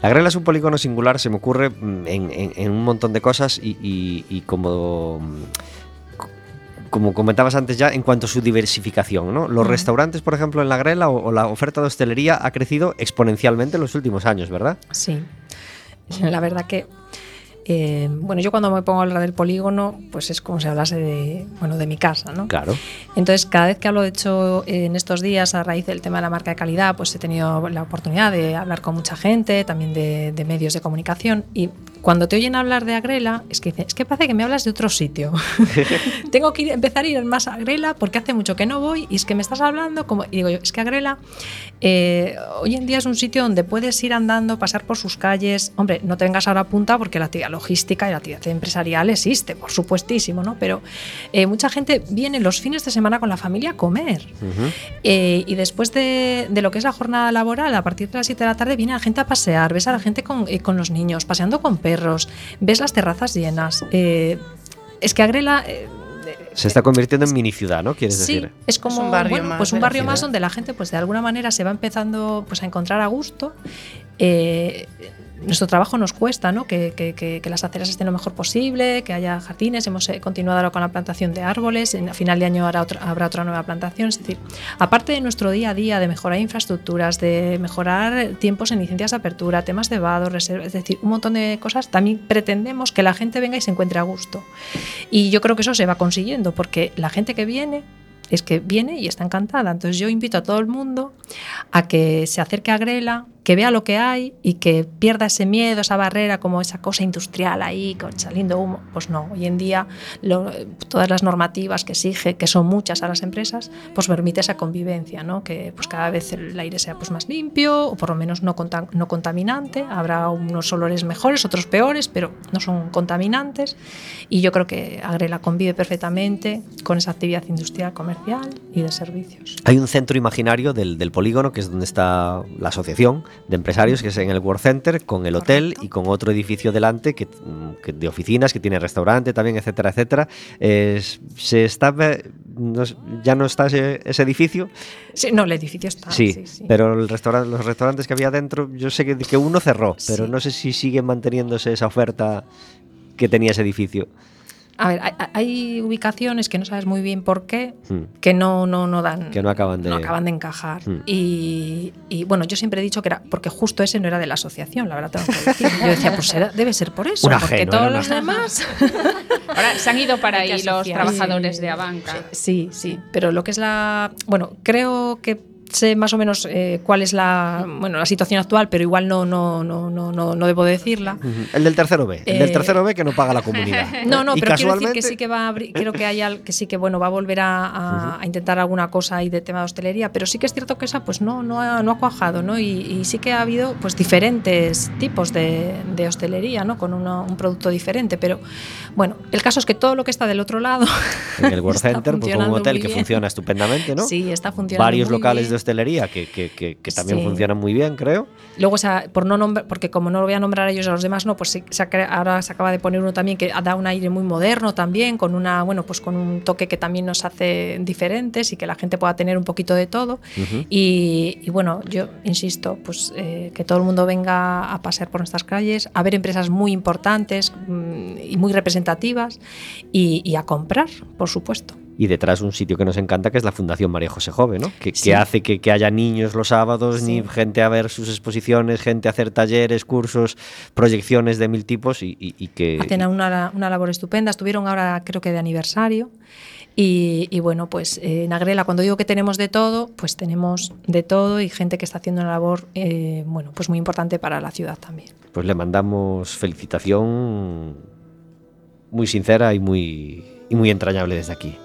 La Grela es un polígono singular, se me ocurre mm, en, en- en un montón de cosas y, y- y como, mm, co- como comentabas antes ya, en cuanto a su diversificación, ¿no? Los restaurantes, por ejemplo, en la Grela o, o la oferta de hostelería ha crecido exponencialmente en los últimos años, ¿verdad? Sí. La verdad que, eh, bueno, yo cuando me pongo a hablar del polígono, pues es como si hablase de, bueno, de mi casa, ¿no? Claro. Entonces, cada vez que hablo, de hecho, en estos días, a raíz del tema de la marca de calidad, pues he tenido la oportunidad de hablar con mucha gente, también de, de medios de comunicación. Y cuando te oyen hablar de Agrela, es que dicen, es que parece que me hablas de otro sitio. Tengo que ir- empezar a ir más a Agrela porque hace mucho que no voy y es que me estás hablando como... Y digo yo, es que Agrela eh, hoy en día es un sitio donde puedes ir andando, pasar por sus calles. Hombre, no te vengas ahora punta porque la actividad logística y la actividad empresarial existe, por supuestísimo, ¿no? Pero eh, mucha gente viene los fines de semana con la familia a comer. Ujú. Eh, y después de, de lo que es la jornada laboral, a partir de las 7 de la tarde viene la gente a pasear, ves a la gente con, eh, con los niños, paseando con perros, ves las terrazas llenas. Eh, es que Agrela... eh, Se está convirtiendo en mini ciudad, ¿no? Quieres Sí, decir. es como Es un barrio bueno, más pues un de la barrio más donde la gente pues de alguna manera se va empezando pues a encontrar a gusto. Eh, nuestro trabajo nos cuesta, ¿no? Que, las aceras estén lo mejor posible, que haya jardines. Hemos eh, continuado ahora con la plantación de árboles. En, a final de año habrá otra, habrá otra nueva plantación. Es decir, aparte de nuestro día a día de mejorar infraestructuras, de mejorar tiempos en licencias de apertura, temas de vado, reservas, es decir, un montón de cosas, también pretendemos que la gente venga y se encuentre a gusto. Y yo creo que eso se va consiguiendo porque la gente que viene es que viene y está encantada. Entonces yo invito a todo el mundo a que se acerque a Grela, que vea lo que hay y que pierda ese miedo, esa barrera, como esa cosa industrial ahí, con saliendo humo. Pues no, hoy en día todas las normativas que exige, que son muchas a las empresas, pues permite esa convivencia, ¿no? que pues cada vez el aire sea pues más limpio o por lo menos no, conta- no contaminante. Habrá unos olores mejores, otros peores, pero no son contaminantes. Y yo creo que Agrela convive perfectamente con esa actividad industrial, comercial y de servicios. Hay un centro imaginario del, del polígono, que es donde está la asociación de empresarios, que es en el World Center, con el hotel Correcto. y con otro edificio delante que, mm, que de oficinas, que tiene restaurante también, etcétera, etcétera. Es- se está, no ya no está ese, ese edificio, Sí, no, el edificio está. sí, sí, sí. pero el restauran- los restaurantes que había dentro, yo sé que, que uno cerró, pero no sé si sigue manteniéndose esa oferta que tenía ese edificio. A ver, hay, hay ubicaciones que no sabes muy bien por qué, Mm. que no, no, no dan. Que no acaban de. no acaban de encajar. Mm. Y, y, bueno, yo siempre he dicho que era porque justo ese no era de la asociación, la verdad tengo que decir. Yo decía, pues debe ser por eso, porque todos los demás. Ahora se han ido para ahí los trabajadores Sí. de Abanca. Sí, sí, pero lo que es la. Bueno, creo que sé más o menos eh, cuál es la, bueno, la situación actual, pero igual no, no, no, no, no, no debo decirla. El del tercero B. El del Eh, tercero B que no paga la comunidad. No, no, pero quiero decir que sí que va a abrir, creo que hay al- que sí que bueno va a volver a, a- a intentar alguna cosa ahí de tema de hostelería, pero sí que es cierto que esa pues no, no, ha, no ha cuajado, ¿no? Y, y sí que ha habido pues diferentes tipos de, de hostelería, ¿no? Con una- un producto diferente, pero bueno, el caso es que todo lo que está del otro lado En el World Center, pues como un hotel que funciona estupendamente, ¿no? Sí, está funcionando Varios muy locales bien. de hostelería que, que- que- que también Sí. funcionan muy bien, creo. Luego, esa- por no nombrar, porque como no lo voy a nombrar a ellos a los demás, no, pues se cre- ahora se acaba de poner uno también que da un aire muy moderno también, con una, bueno, pues con un toque que también nos hace diferentes y que la gente pueda tener un poquito de todo. Ujú. Y, y bueno, yo insisto, pues eh, que todo el mundo venga a pasear por nuestras calles, a ver empresas muy importantes mm, y muy representativas y, y a comprar, por supuesto. Y detrás un sitio que nos encanta, que es la Fundación María José Jove, ¿no? Que, que hace que, que haya niños los sábados, Sí. ni gente a ver sus exposiciones, gente a hacer talleres, cursos, proyecciones de mil tipos y, y- y que... Hacen una, una labor estupenda. Estuvieron ahora, creo que de aniversario. Y, y bueno, pues eh, en Agrela, cuando digo que tenemos de todo, pues tenemos de todo y gente que está haciendo una labor, eh, bueno, pues muy importante para la ciudad también. Pues le mandamos felicitación muy sincera y muy, y muy entrañable desde aquí.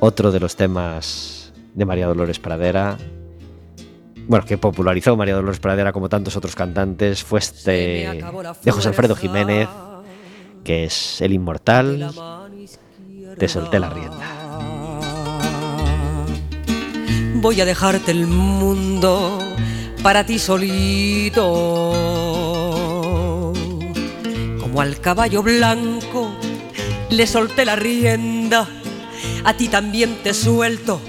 Otro de los temas de María Dolores Pradera, bueno, que popularizó María Dolores Pradera como tantos otros cantantes, fue este de José Alfredo Jiménez, que es El Inmortal, Te solté la rienda. Voy a dejarte el mundo para ti solito. Como al caballo blanco le solté la rienda, a ti también te suelto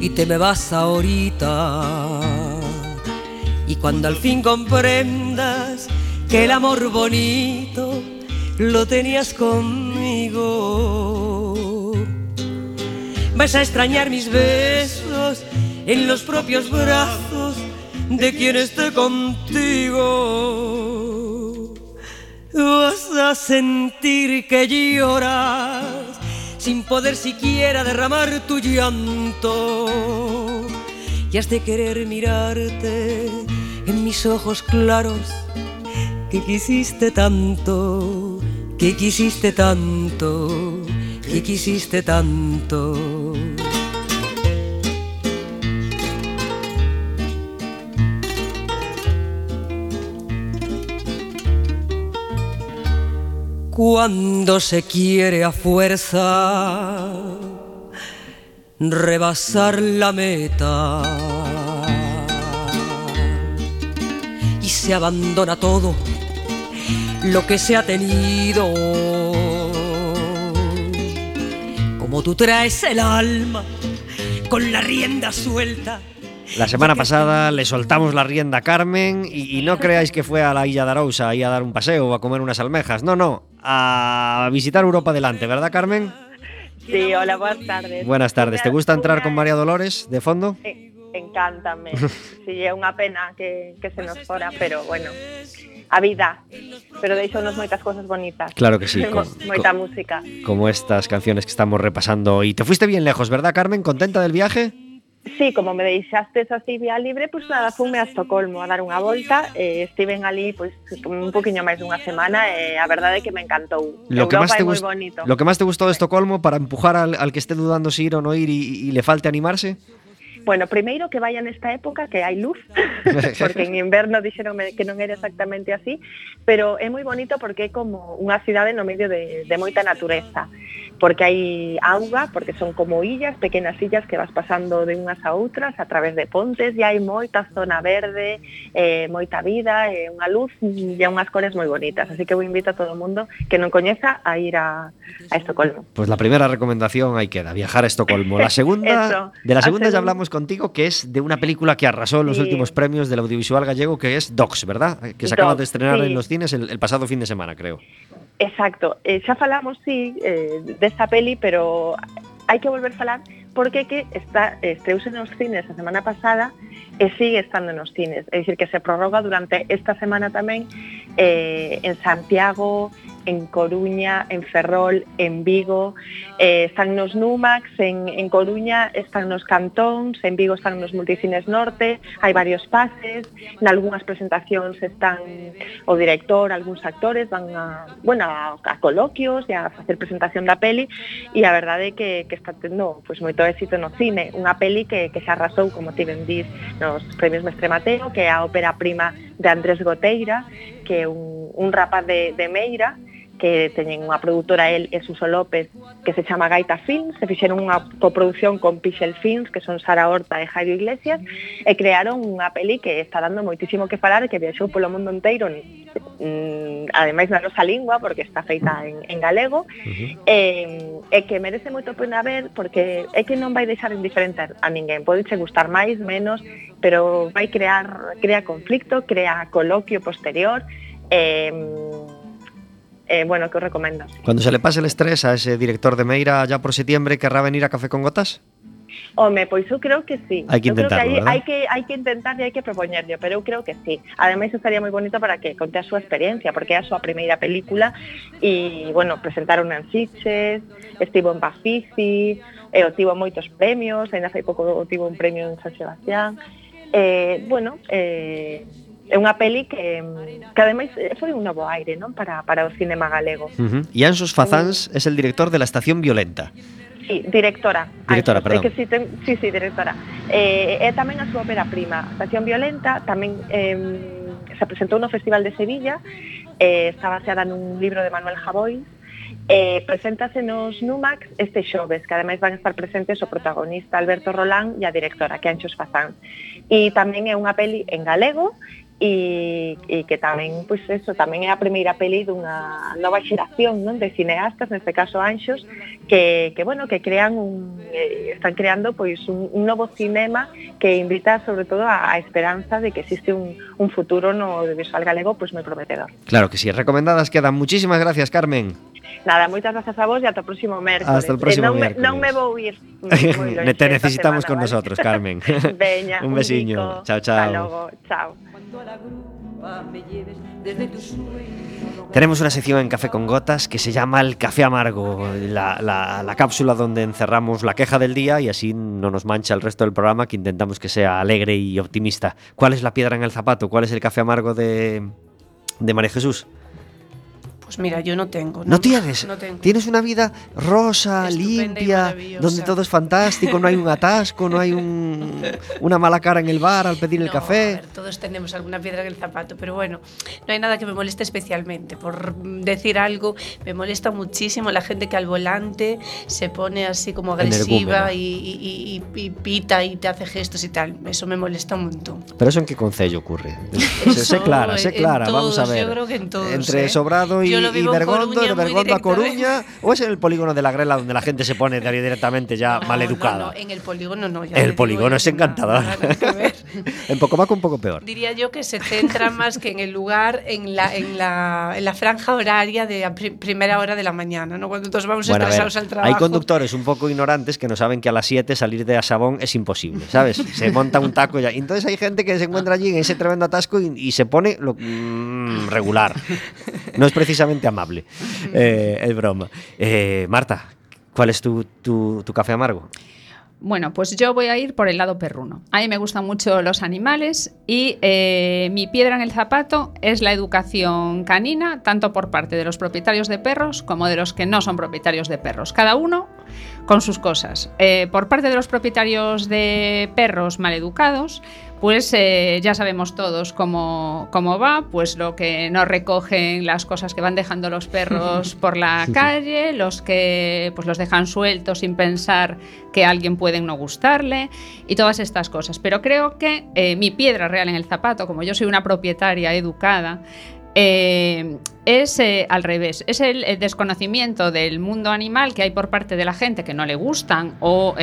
y te me vas ahorita. Y cuando al fin comprendas que el amor bonito lo tenías conmigo, vas a extrañar mis besos en los propios brazos de quien esté contigo. Vas a sentir que lloras sin poder siquiera derramar tu llanto. Y has de querer mirarte en mis ojos claros que quisiste tanto, que quisiste tanto, que quisiste tanto. Cuando se quiere a fuerza rebasar la meta y se abandona todo lo que se ha tenido. Como tú traes el alma con la rienda suelta. La semana pasada le soltamos la rienda a Carmen y, no creáis que fue a la Illa de Arousa ahí a dar un paseo o a comer unas almejas. No, no, a visitar Europa delante, ¿verdad, Carmen? Sí, hola, buenas tardes. Buenas tardes. ¿Te gusta entrar con María Dolores de fondo? Encántame. sí, é unha pena que, que se nos fora, pero bueno, a vida. Pero deixounos moitas cosas bonitas. Claro que sí, con- Moita con- música. Como estas canciones que estamos repasando. Y te fuiste bien lejos, ¿verdad, Carmen? ¿Contenta del viaje? Sí, como me deixastes así vía libre, pois nada, fume a Estocolmo a dar unha volta, eh, estiven ali pois un poquinho máis dunha semana e a verdade é que me encantou. Lo que, más te gust- bonito. lo que más te gustó de Estocolmo para empujar al, al que esté dudando si ir o no ir y, y le falte animarse. Bueno, primeiro que vaya nesta época que hai luz, porque en inverno dixeronme que non era exactamente así, pero é moi bonito porque é como unha cidade no medio de, de moita natureza, porque hai auga, porque son como illas, pequenas illas que vas pasando de unhas a outras a través de pontes e hai moita zona verde, eh, moita vida, e unha luz e unhas cores moi bonitas, así que vou invito a todo o mundo que non coñeza a ir a, a Estocolmo. Pues la primera recomendación ahí queda, viajar a Estocolmo. La segunda, Eso. de la segunda ya hablamos contigo, que es de una película que arrasó en los Sí. últimos premios del audiovisual gallego, que es Docs, ¿verdad? Que se acaba de estrenar sí. en los cines el, el pasado fin de semana, creo. Exacto, eh, xa falamos, sí, eh, desta peli, pero hai que volver falar porque que está, estreuse nos cines a semana pasada e sigue estando nos cines. É dicir, que se prorroga durante esta semana tamén eh, en Santiago, en Coruña, en Ferrol, en Vigo, eh, están nos Numax, en, en Coruña están nos Cantóns, en Vigo están nos Multicines Norte, hai varios pases, en algunhas presentacións están o director, algúns actores van a, bueno, a, a coloquios e a facer presentación da peli. E a verdade é que, que está tendo pois, moito éxito no cine, unha peli que, que se arrasou, como ti ben dís, nos premios Mestre Mateo, que é a ópera prima de Andrés Goteira, que é un, un rapaz de, de Meira, que teñen unha produtora el e Suso López que se chama Gaita Films, se fixeron unha coproducción con Pixel Films, que son Sara Horta e Jairo Iglesias, e crearon unha peli que está dando moitísimo que falar, que viaxou polo mundo inteiro, mm, ademais na nosa lingua, porque está feita en, en galego, uh eh, -huh. e, e que merece moito pena ver, porque é que non vai deixar indiferente a ninguén, pode che gustar máis, menos, pero vai crear, crea conflicto, crea coloquio posterior, e, eh, bueno, que os recomendas. Cuando se le pase el estrés a ese director de Meira ya por septiembre, querrá venir a Café con Gotas? Home, pois eu creo que sí. Hai que eu creo que hai, hai que, hai que intentar e hai que propoñerlo, pero eu creo que sí. Ademais, estaría moi bonito para que conte a súa experiencia, porque é a súa primeira película e, bueno, presentaron en Sitges, estivo en Bafici, e eh, obtivo moitos premios, ainda fai pouco obtivo un premio en San Sebastián. Eh, bueno, eh, é unha peli que, que ademais eh, foi un novo aire non para, para o cinema galego. Uh -huh. E Anxos Fazáns é el director de La Estación Violenta. Sí, directora. Directora, Anxos, perdón. Que sí, ten, sí, sí, directora. Eh, é tamén a súa ópera prima. Estación Violenta tamén eh, se presentou no Festival de Sevilla, eh, está baseada nun libro de Manuel Javois, Eh, preséntase nos Numax este xoves, que ademais van estar presentes o protagonista Alberto Rolán e a directora, que Anxos Fazán. E tamén é unha peli en galego e, e que tamén, pois eso, tamén é a primeira peli dunha nova xeración, non, de cineastas, neste caso Anxos, que, que bueno, que crean un, eh, están creando pois un, un novo cinema que invita sobre todo a, a esperanza de que existe un, un futuro no audiovisual galego pois moi prometedor. Claro que sí, recomendadas quedan. Muchísimas gracias, Carmen. Nada, moitas grazas a vos e ata o próximo mércoles. Hasta el próximo Eh, non, miércoles. Me, non me vou ir moi Te necesitamos semana, con ¿vale? nosotros, Carmen. Veña, Un besiño. Chao, chao. Hasta logo, chao. Tenemos una sección en Café con Gotas que se llama el Café Amargo, la, la- la cápsula donde encerramos la queja del día y así no nos mancha el resto del programa que intentamos que sea alegre y optimista. ¿Cuál es la piedra en el zapato? ¿Cuál es el café amargo de, de María Jesús? Pues mira, yo no tengo. ¿No tienes? No tengo. Tienes una vida rosa, Estupenda limpia, donde todo es fantástico, no hay un atasco, no hay un- una mala cara en el bar al pedir el No, café. a ver, todos tenemos alguna piedra en el zapato, pero bueno, no hay nada que me moleste especialmente. Por decir algo, me molesta muchísimo la gente que al volante se pone así como agresiva y, y- y- y pita y te hace gestos y tal. Eso me molesta un montón. Pero eso en qué concello ocurre? sé, clara, sé en clara, vamos a ver. yo creo que en todos, Entre ¿eh? Sobrado y, Yo lo y vivo en Bergondo, Coruña de Bergondo a. Coruña, o es en el polígono de la Grela donde la gente se pone directamente ya No, maleducada. no, no, en el polígono no. ya el polígono es encantador. nada que ver. en Pocomaco un poco peor. Diría yo que se centra más que en el lugar, en la, en la, en la franja horaria de a pri- primera hora de la mañana, ¿no? Cuando todos vamos Bueno, a ver, estresados al trabajo. hay conductores un poco ignorantes que no saben que a las 7 salir de Asabón es imposible, ¿sabes? Se monta un taco ya. Y entonces hay gente que se encuentra allí en ese tremendo atasco y, y se pone lo- mm, regular. No es precisamente amable. Eh, es broma. Eh, Marta, ¿cuál es tu, tu- tu café amargo? Bueno, pues yo voy a ir por el lado perruno. A mí me gustan mucho los animales y eh, mi piedra en el zapato es la educación canina, tanto por parte de los propietarios de perros como de los que no son propietarios de perros. Cada uno con sus cosas. Eh, por parte de los propietarios de perros maleducados, pues eh, ya sabemos todos cómo, cómo va, pues lo que no recogen las cosas que van dejando los perros por la calle, los que pues los dejan sueltos sin pensar que a alguien pueden no gustarle y todas estas cosas. Pero creo que eh, mi piedra real en el zapato, como yo soy una propietaria educada, eh, es eh, al revés. Es el, eh, desconocimiento del mundo animal que hay por parte de la gente que no le gustan o,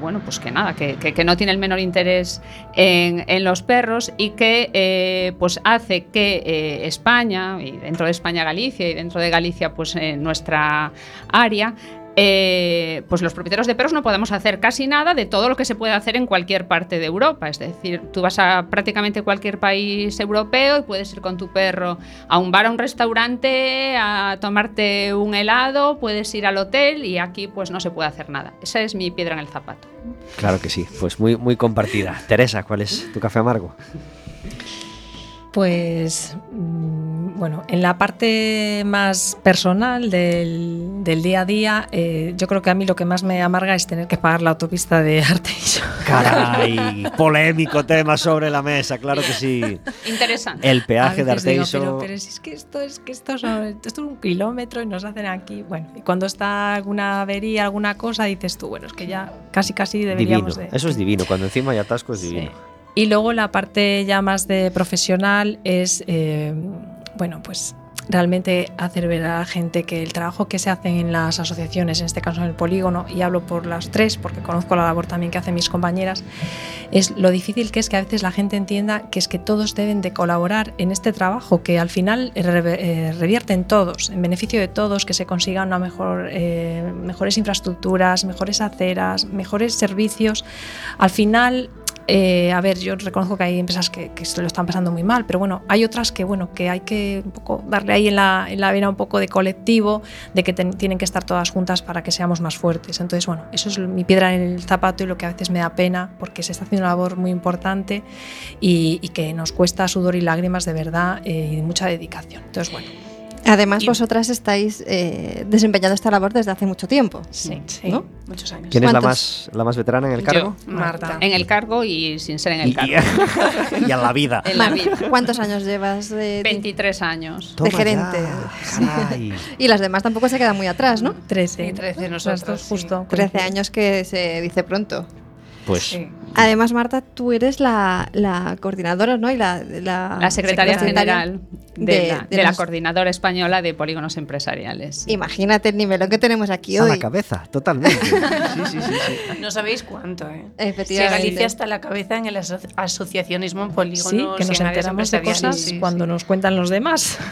bueno, pues que nada, que, no tiene el menor interés en, los perros y que pues hace que España, y dentro de España Galicia y dentro de Galicia pues nuestra área, eh, pues los propietarios de perros no podemos hacer casi nada de todo lo que se puede hacer en cualquier parte de Europa. Es decir, tú vas a prácticamente cualquier país europeo y puedes ir con tu perro a un bar, a un restaurante, a tomarte un helado, puedes ir al hotel y aquí pues no se puede hacer nada. Esa es mi piedra en el zapato. Claro que sí, pues muy, muy compartida. Teresa, ¿cuál es tu café amargo? Pues mm, bueno, en la parte más personal del, del día a día, eh, yo creo que a mí lo que más me amarga es tener que pagar la autopista de Arteixo. Caray, polémico tema sobre la mesa, claro que sí. Interesante. El peaje de veces digo, Arteixo. pero, pero si es que esto es que esto, son- esto es un kilómetro y nos hacen aquí. Bueno, y cuando está alguna avería, alguna cosa, dices tú, bueno, es que ya casi casi Divino, deberíamos de. eso es divino, cuando encima hay atasco es Sí. divino. Y luego la parte ya más de profesional es, eh, bueno, pues realmente hacer ver a la gente que el trabajo que se hace en las asociaciones, en este caso en el polígono, y hablo por las tres porque conozco la labor también que hacen mis compañeras, es lo difícil que es que a veces la gente entienda que es que todos deben de colaborar en este trabajo, que al final eh, eh, revierte en todos, en beneficio de todos, que se consigan una mejor, eh, mejores infraestructuras, mejores aceras, mejores servicios. Al final eh, a ver, yo reconozco que hay empresas que, que se lo están pasando muy mal, pero bueno, hay otras que bueno, que hay que un poco darle ahí en la, en la vena un poco de colectivo, de que ten- tienen que estar todas juntas para que seamos más fuertes. Entonces, bueno, eso es mi piedra en el zapato y lo que a veces me da pena, porque se está haciendo una labor muy importante y, y que nos cuesta sudor y lágrimas de verdad eh, y mucha dedicación. Entonces, bueno, Además, vosotras estáis eh, desempeñando esta labor desde hace mucho tiempo. sí, ¿no? Muchos años. ¿Quién es la más, la más veterana en el cargo? Yo, Marta. En el cargo y sin ser en el Y, cargo. y a la vida. En la vida. ¿Cuántos años llevas de, 23 años. Toma gerente. Y las demás tampoco se quedan muy atrás, ¿no? 13. Sí, 13 Las nosotros, dos sí. justo. 13 años que se dice pronto. Pues Sí. Además, Marta, tú eres la, la coordinadora, ¿no? Y la, la, La secretaria secretaria general de, de- la, de de la las- coordinadora española de polígonos empresariales. Imagínate el nivelón que tenemos aquí a hoy. la cabeza, totalmente. Sí, sí, sí, sí. No sabéis cuánto, ¿eh? Efectivamente. Si Galicia está a la cabeza en el aso- asociacionismo en polígonos Sí, que nos enteramos de empresariales. cosas Sí, sí. cuando nos cuentan los demás.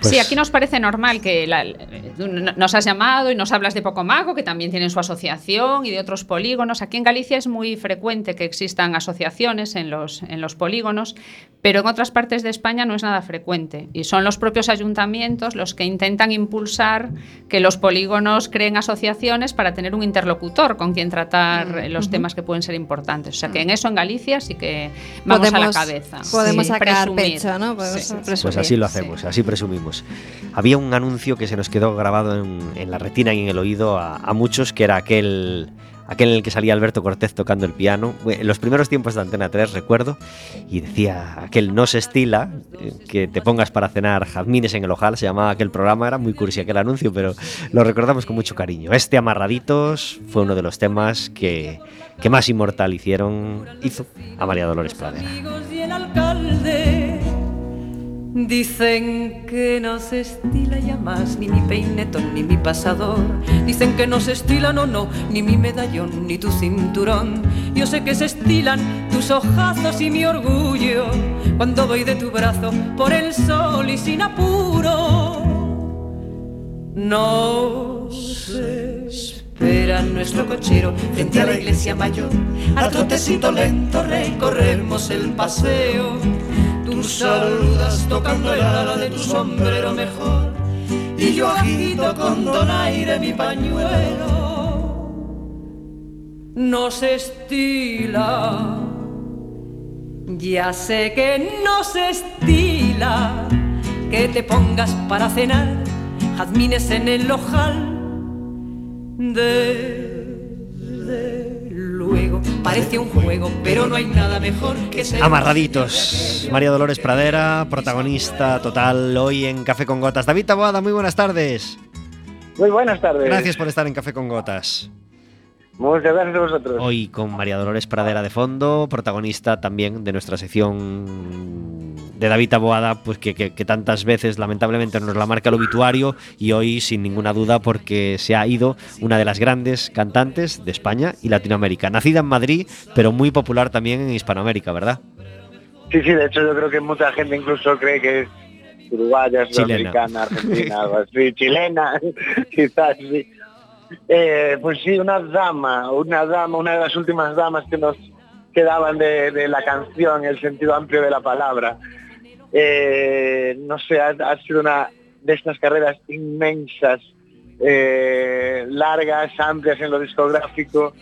Pues- sí, aquí nos parece normal que n- nos has llamado y nos hablas de Pocomago, que también tienen su asociación y de otros polígonos. Aquí en Galicia es muy frecuente que existan asociaciones en los, en los polígonos, pero en otras partes de España no es nada frecuente. Y son los propios ayuntamientos los que intentan impulsar que los polígonos creen asociaciones para tener un interlocutor con quien tratar eh, los temas que pueden ser importantes. O sea que en eso en Galicia sí que vamos a la cabeza. Podemos Sí. sacar Presumir. pecho, ¿no? Podemos Sí. presumir. Pues así lo hacemos, así presumimos. Había un anuncio que se nos quedó grabado en, en la retina y en el oído a, a muchos, que era aquel, aquel en el que salía Alberto Cortés tocando el piano. En los primeros tiempos de Antena 3, recuerdo, y decía aquel no se estila, eh, que te pongas para cenar jazmines en el ojal, se llamaba aquel programa, era muy cursi aquel anuncio, pero lo recordamos con mucho cariño. Este Amarraditos fue uno de los temas que, que más inmortal hicieron, hizo a María Dolores Pradera. Dicen que no se estila ya más ni mi peinetón ni mi pasador. Dicen que no se estila, no, no, ni mi medallón ni tu cinturón. Yo sé que se estilan tus ojazos y mi orgullo cuando voy de tu brazo por el sol y sin apuro. Nos espera nuestro cochero frente a la iglesia mayor. A trotecito lento recorremos el paseo. Tú saludas tocando el ala de tu sombrero mejor. Y yo agito con donaire mi pañuelo. Nos estila. Ya sé que no se estila que te pongas para cenar jazmines en el ojal. Desde luego, parece un juego, pero no hay nada mejor que ser. Amarraditos. María Dolores Pradera, protagonista total hoy en Café con Gotas. David Taboada, muy buenas tardes. Muy buenas tardes. Gracias por estar en Café con Gotas. Muchas gracias a vosotros. Hoy con María Dolores Pradera de fondo, protagonista también de nuestra sección de David Taboada, pues que, que- que tantas veces lamentablemente nos la marca el obituario y hoy sin ninguna duda porque se ha ido una de las grandes cantantes de España y Latinoamérica. Nacida en Madrid, pero muy popular también en Hispanoamérica, ¿verdad? Sí, sí, de hecho yo creo que mucha gente incluso cree que es uruguaya, Chilena. sudamericana, argentina, algo así, chilena, quizás sí. Eh, pues sí, una dama, una dama, una de las últimas damas que nos quedaban de, la canción, el sentido amplio de la palabra. Eh, no sé, ha, sido una de estas carreras inmensas, eh, largas, amplias en lo discográfico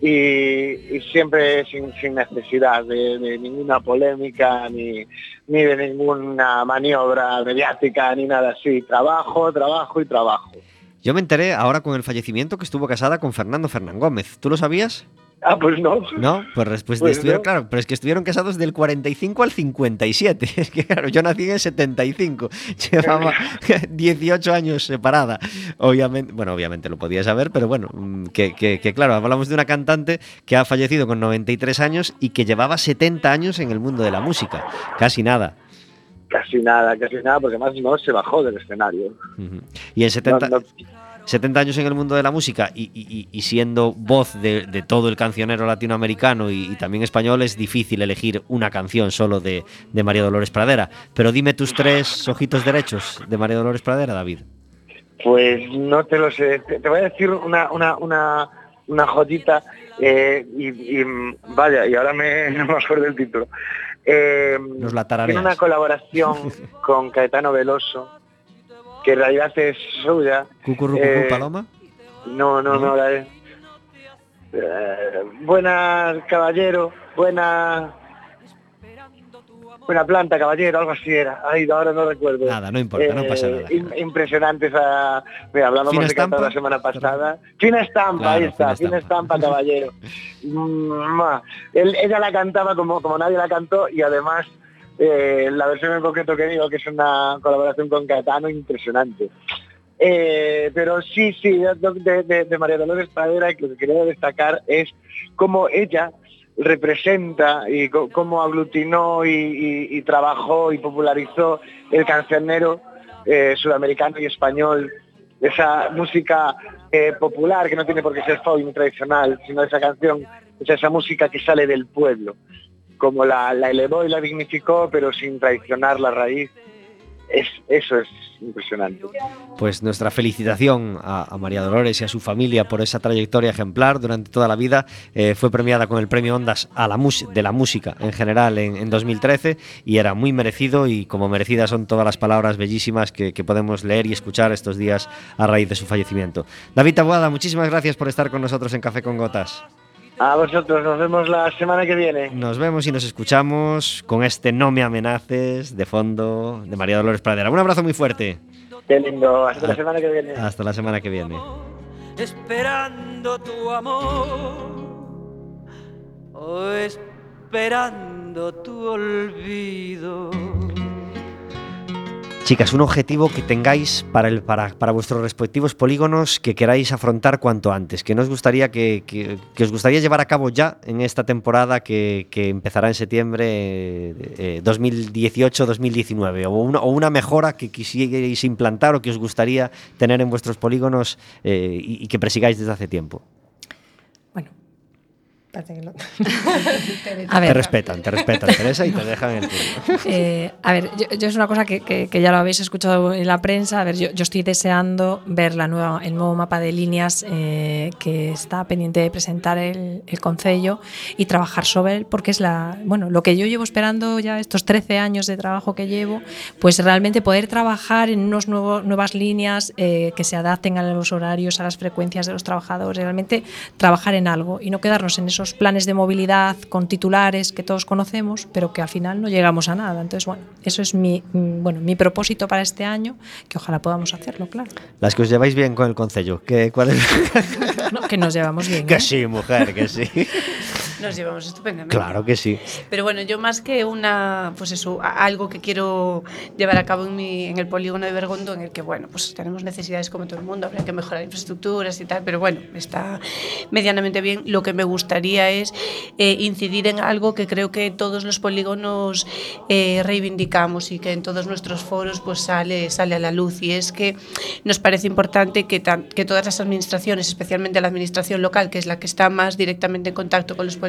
y, siempre sin, sin necesidad de, de ninguna polémica ni, ni de ninguna maniobra mediática ni nada así. Trabajo, trabajo y trabajo. Yo me enteré ahora con el fallecimiento que estuvo casada con Fernando Fernán Gómez. ¿Tú lo sabías? Ah, pues no. No, pues después Pues estuvieron, no. claro, pero es que estuvieron casados del 45 al 57. Es que claro, yo nací en el 75. Llevaba 18 años separada. Obviamente, bueno, obviamente lo podía saber, pero bueno, mm, que, que- que claro, hablamos de una cantante que ha fallecido con 93 años y que llevaba 70 años en el mundo de la música. Casi nada. Casi nada, casi nada, porque además no se bajó del escenario. Y en 70, No, no. 70 años en el mundo de la música y, y- y- y siendo voz de, de todo el cancionero latinoamericano y, y también español, es difícil elegir una canción solo de, de María Dolores Pradera. Pero dime tus tres ojitos derechos de María Dolores Pradera, David. Pues no te lo sé. Te, te voy a decir una, una, una, una joyita eh, y, vaya, y ahora me, no me acuerdo del título. Eh, Nos la tiene una colaboración con Caetano Veloso, que en realidad es suya. Cucurrucucú Eh, Paloma. No, no, no, la de... Eh, buena caballero, buena... Buena planta, caballero, algo así era. Ay, ahora no recuerdo. Nada, no importa, no pasa nada. im- impresionante esa... Mira, hablábamos de cantar estampa. la semana pasada. Fina estampa, Claro, ahí está, fina fina estampa, caballero. Mm, Él, ella la cantaba como, como nadie la cantó y además eh, la versión en concreto que digo que es una colaboración con Caetano impresionante. Eh, pero sí, sí, de, de- de María Dolores Pradera, que lo que quería destacar es cómo ella representa y cómo aglutinó y, trabajó y popularizó el cancionero eh, sudamericano y español, esa música popular que no tiene por qué ser folk tradicional, sino esa canción, es esa música que sale del pueblo, como la, la elevó y la dignificó, pero sin traicionar la raíz. Es, eso es impresionante. Pues nuestra felicitación a, a María Dolores y a su familia por esa trayectoria ejemplar durante toda la vida. Eh, fue premiada con el premio Ondas a la de la música en general en, en 2013 y era muy merecido y como merecidas son todas las palabras bellísimas que, que podemos leer y escuchar estos días a raíz de su fallecimiento. David Taboada, muchísimas gracias por estar con nosotros en Café con Gotas. A vosotros, nos vemos la semana que viene. Nos vemos y nos escuchamos con este No me amenaces de fondo de María Dolores Pradera. Un abrazo muy fuerte. Qué lindo, hasta Ah. la semana que viene. Hasta la semana que viene. esperando tu amor o esperando tu olvido. Chicas, un objetivo que tengáis para, el, para, para vuestros respectivos polígonos que queráis afrontar cuanto antes, que nos gustaría que, que- que os gustaría llevar a cabo ya en esta temporada que, que empezará en septiembre eh, 2018-2019, o una, o una mejora que quisierais implantar o que os gustaría tener en vuestros polígonos eh, y, y que persigáis desde hace tiempo. Parece que lo- Te A ver, respetan, te respetan, Teresa, y te dejan el turno. Eh, a ver, yo, yo es una cosa que, que- que ya lo habéis escuchado en la prensa. A ver, yo, yo estoy deseando ver la nueva, el nuevo mapa de líneas eh, que está pendiente de presentar el, el Concello y trabajar sobre él, porque es la, bueno, lo que yo llevo esperando ya estos 13 años de trabajo que llevo, pues realmente poder trabajar en unos nuevos, nuevas líneas eh, que se adapten a los horarios, a las frecuencias de los trabajadores, realmente trabajar en algo y no quedarnos en esos planes de movilidad con titulares que todos conocemos, pero que al final no llegamos a nada. Entonces, bueno, eso es mi, mm, bueno, mi propósito para este año, que ojalá podamos hacerlo, claro. Las que os lleváis bien con el concello. ¿Qué, cuál es? No, que nos llevamos bien. que ¿eh? sí, mujer, que sí. Nos llevamos estupendamente. Claro que sí. Pero bueno, yo más que una, pues eso, algo que quiero llevar a cabo en, mi, en el polígono de Bergondo, en el que, bueno, pues tenemos necesidades como todo el mundo, habría que mejorar infraestructuras y tal, pero bueno, está medianamente bien. Lo que me gustaría es eh, incidir en algo que creo que todos los polígonos eh, reivindicamos y que en todos nuestros foros pues sale, sale a la luz y es que nos parece importante que, que todas las administraciones, especialmente la administración local, que es la que está más directamente en contacto con los polígonos,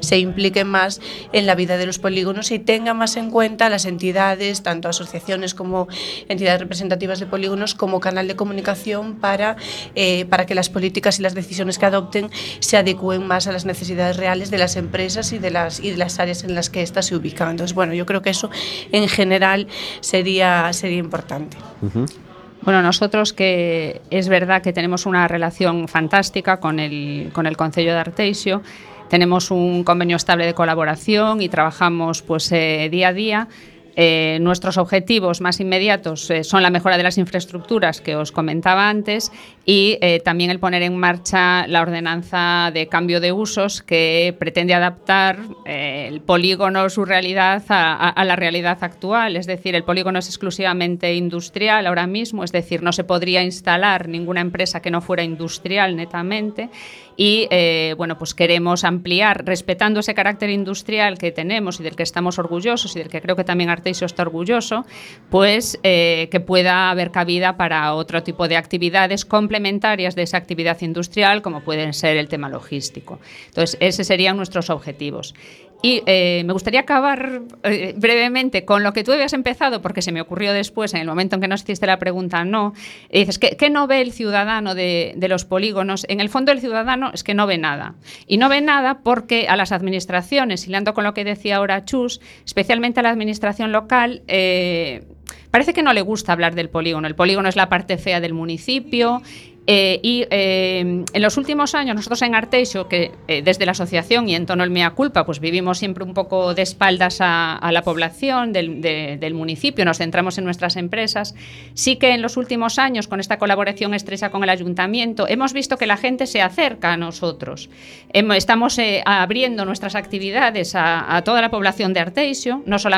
se impliquen más en la vida de los polígonos y tenga más en cuenta las entidades, tanto asociaciones como entidades representativas de polígonos, como canal de comunicación para, eh, para que las políticas y las decisiones que adopten se adecúen más a las necesidades reales de las empresas y de las, y de las áreas en las que éstas se ubican. Entonces, bueno, yo creo que eso en general sería, sería importante. Bueno, nosotros que es verdad que tenemos una relación fantástica con el, con el Concello de Arteixo, tenemos un convenio estable de colaboración y trabajamos pues eh, día a día. Eh, nuestros objetivos más inmediatos eh, son la mejora de las infraestructuras que os comentaba antes y también el poner en marcha la ordenanza de cambio de usos que pretende adaptar el polígono, su realidad, a, a- a la realidad actual. Es decir, el polígono es exclusivamente industrial ahora mismo, es decir, no se podría instalar ninguna empresa que no fuera industrial netamente. Y eh, bueno, pues queremos ampliar, respetando ese carácter industrial que tenemos y del que estamos orgullosos y del que creo que también Arteixo está orgulloso, pues eh, que pueda haber cabida para otro tipo de actividades complementarias de esa actividad industrial, como pueden ser el tema logístico. Entonces, esos serían nuestros objetivos. Y eh, me gustaría acabar eh, brevemente con lo que tú habías empezado, porque se me ocurrió después, en el momento en que nos hiciste la pregunta, no. Dices, ¿qué, no ve el ciudadano de, de los polígonos? En el fondo, el ciudadano es que no ve nada. Y no ve nada porque a las administraciones, hilando con lo que decía ahora Chus, especialmente a la administración local, eh, parece que no le gusta hablar del polígono. El polígono es la parte fea del municipio. Eh, y eh, en los últimos años, nosotros en Arteixo, que eh, desde la asociación y en tono el mea culpa, pues vivimos siempre un poco de espaldas a, la población del, de- del municipio, nos centramos en nuestras empresas. Sí que en los últimos años, con esta colaboración estrecha con el ayuntamiento, hemos visto que la gente se acerca a nosotros. Estamos abriendo nuestras actividades a, a toda la población de Arteixo, no solamente